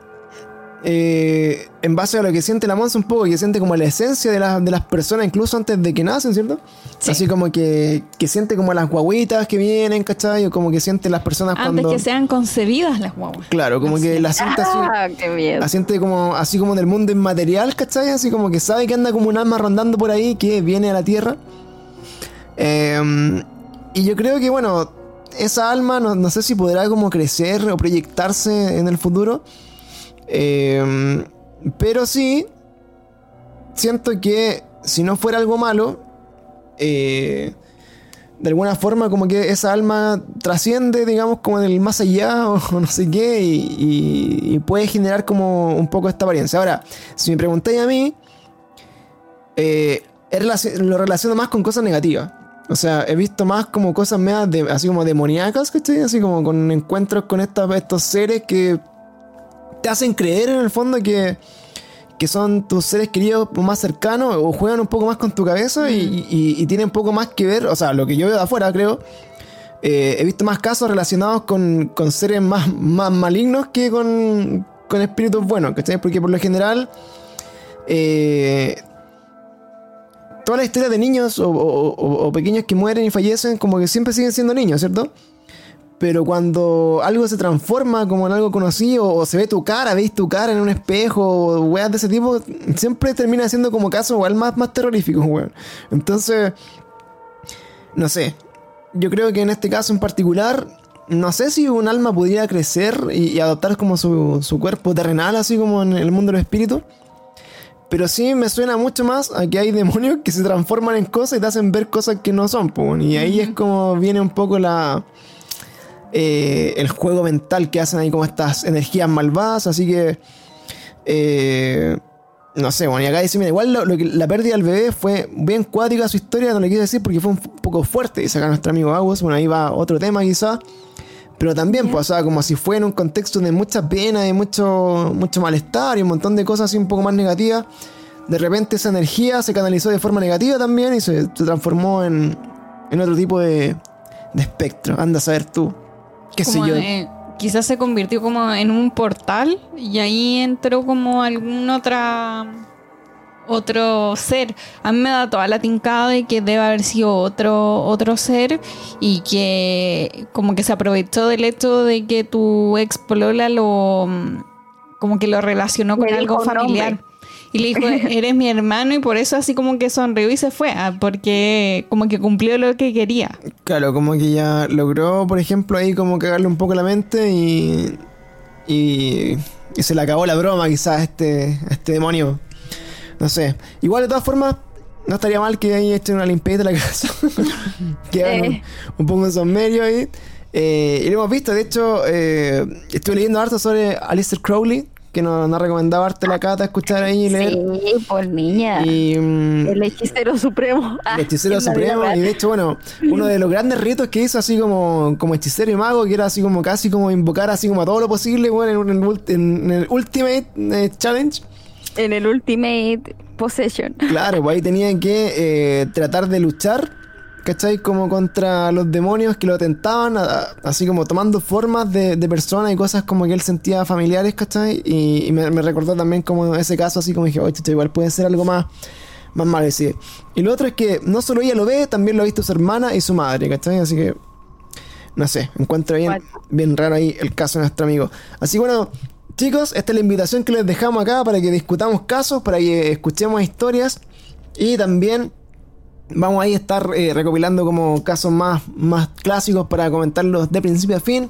eh, en base a lo que siente la Monza un poco, que siente como la esencia de, de las personas incluso antes de que nacen, ¿cierto? Así como que, que, siente como las guaguitas que vienen, ¿cachai? O como que siente las personas antes cuando... que sean concebidas las guaguas. Claro, como que la siente así... Ah, qué La siente como, así como del mundo inmaterial, ¿cachai? Así como que sabe que anda como un alma rondando por ahí que viene a la Tierra. Em, y yo creo que, bueno, esa alma no, no sé si podrá como crecer o proyectarse en el futuro. Em, pero sí, siento que si no fuera algo malo, eh, de alguna forma como que esa alma trasciende, digamos, como en el más allá <laughs> o, no sé qué, y, puede generar como un poco esta apariencia. Ahora, si me preguntáis a mí, eh, lo relaciono más con cosas negativas. O sea, he visto más como cosas medio de, así como demoníacas, ¿cachai? Así como con encuentros con estos seres que te hacen creer en el fondo que, que son tus seres queridos más cercanos o juegan un poco más con tu cabeza y, tienen un poco más que ver, o sea, lo que yo veo de afuera creo. Eh, he visto más casos relacionados con, seres más, más malignos que con, con espíritus buenos, ¿cachai? Porque por lo general, eh, todas las historias de niños o, o, pequeños que mueren y fallecen, como que siempre siguen siendo niños, ¿cierto? Pero cuando algo se transforma como en algo conocido, o se ve tu cara, veis tu cara en un espejo, o weas de ese tipo, siempre termina siendo como caso igual más, más terrorífico, weón. Entonces, no sé. Yo creo que en este caso en particular, no sé si un alma pudiera crecer y, adoptar como su, su, cuerpo terrenal, así como en el mundo de los espíritus. Pero sí me suena mucho más a que hay demonios que se transforman en cosas y te hacen ver cosas que no son, y ahí es como viene un poco la eh, el juego mental que hacen ahí como estas energías malvadas, así que... Eh, no sé, bueno, y acá dice, mira, igual la pérdida del bebé fue bien cuática su historia, no le quiero decir porque fue un poco fuerte, dice acá nuestro amigo Agus, bueno, ahí va otro tema quizá, Pero también, pues, o sea, como si fue en un contexto de mucha pena, de mucho, mucho malestar y un montón de cosas así un poco más negativas. De repente esa energía se canalizó de forma negativa también y se, transformó en, en, otro tipo de, espectro. Anda a saber tú. ¿Qué sé yo? quizás se convirtió como en un portal y ahí entró como alguna otra otro ser. A mí me da toda la tincada de que debe haber sido otro, otro ser y que como que se aprovechó del hecho de que tu ex polola lo como que lo relacionó con algo familiar. Y le dijo, <laughs> eres mi hermano y por eso así como que sonrió y se fue, ah, porque como que cumplió lo que quería. Claro, como que ya logró, por ejemplo, ahí como cagarle un poco la mente y, y, se le acabó la broma quizás a este, este demonio. No sé. Igual de todas formas, no estaría mal que ahí echen una limpieza de la casa. <laughs> que un, poco en medio ahí. Eh, y lo hemos visto, de hecho, eh, estuve leyendo harto sobre Alistair Crowley, que nos, nos recomendaba arte la cata escuchar ahí y leer. Sí, por niña. Mm, el hechicero supremo. el hechicero <laughs> supremo. Y de hecho, bueno, uno de los grandes ritos que hizo así como, como hechicero y mago, que era así como casi como invocar así como a todo lo posible, bueno, en, el Ultimate eh, Challenge en el Ultimate Possession. Claro, pues ahí tenían que eh, tratar de luchar, ¿cachai? Como contra los demonios que lo tentaban, así como tomando formas de, de personas y cosas como que él sentía familiares, ¿cachai? Y, me, recordó también como ese caso, así como dije, oye, igual puede ser algo más, más malo. Y lo otro es que no solo ella lo ve, también lo ha visto su hermana y su madre, ¿cachai? Así que no sé, encuentro bien, bien raro ahí el caso de nuestro amigo. Así bueno, Chicos, esta es la invitación que les dejamos acá para que discutamos casos, para que escuchemos historias y también vamos ahí a estar eh, recopilando como casos más, más clásicos para comentarlos de principio a fin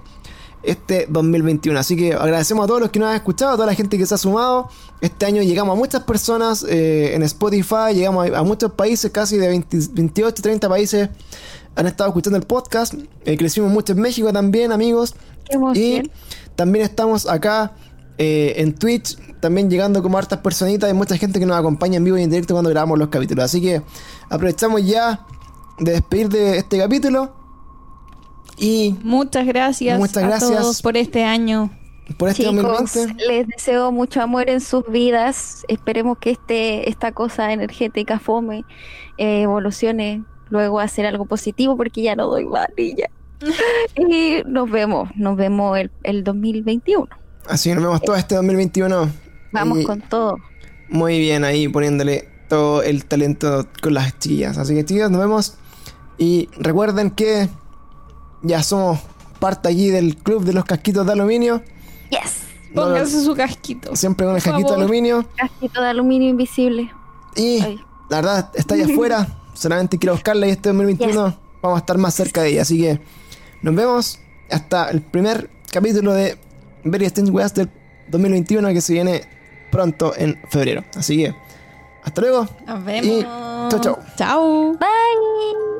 este 2021. Así que agradecemos a todos los que nos han escuchado, a toda la gente que se ha sumado. Este año llegamos a muchas personas eh, en Spotify, llegamos a, muchos países, casi de 28, 30 países han estado escuchando el podcast. Eh, crecimos mucho en México también, amigos. y también estamos acá eh, en Twitch, también llegando como hartas personitas. Hay mucha gente que nos acompaña en vivo y en directo cuando grabamos los capítulos. Así que aprovechamos ya de despedir de este capítulo. Y muchas gracias, muchas gracias a todos por este año. Por este Chicos, les deseo mucho amor en sus vidas. Esperemos que este, esta cosa energética fome eh, evolucione luego a ser algo positivo porque ya no doy varilla. <laughs> y nos vemos, nos vemos el, el 2021. Así que nos vemos todo este 2021. Vamos con todo. Muy bien, ahí poniéndole todo el talento con las chiquillas. Así que chicas, nos vemos. Y recuerden que ya somos parte allí del club de los casquitos de aluminio. Yes. Pónganse su casquito. Siempre con el casquito de aluminio. Casquito de aluminio invisible. Y la verdad, está allá afuera. <laughs> Solamente quiero buscarla y este 2021 vamos a estar más cerca de ella. Así que nos vemos hasta el primer capítulo de Very Strange Weas del 2021 que se viene pronto en febrero. Así que, hasta luego. Nos vemos. chao, chao. Chao. Bye.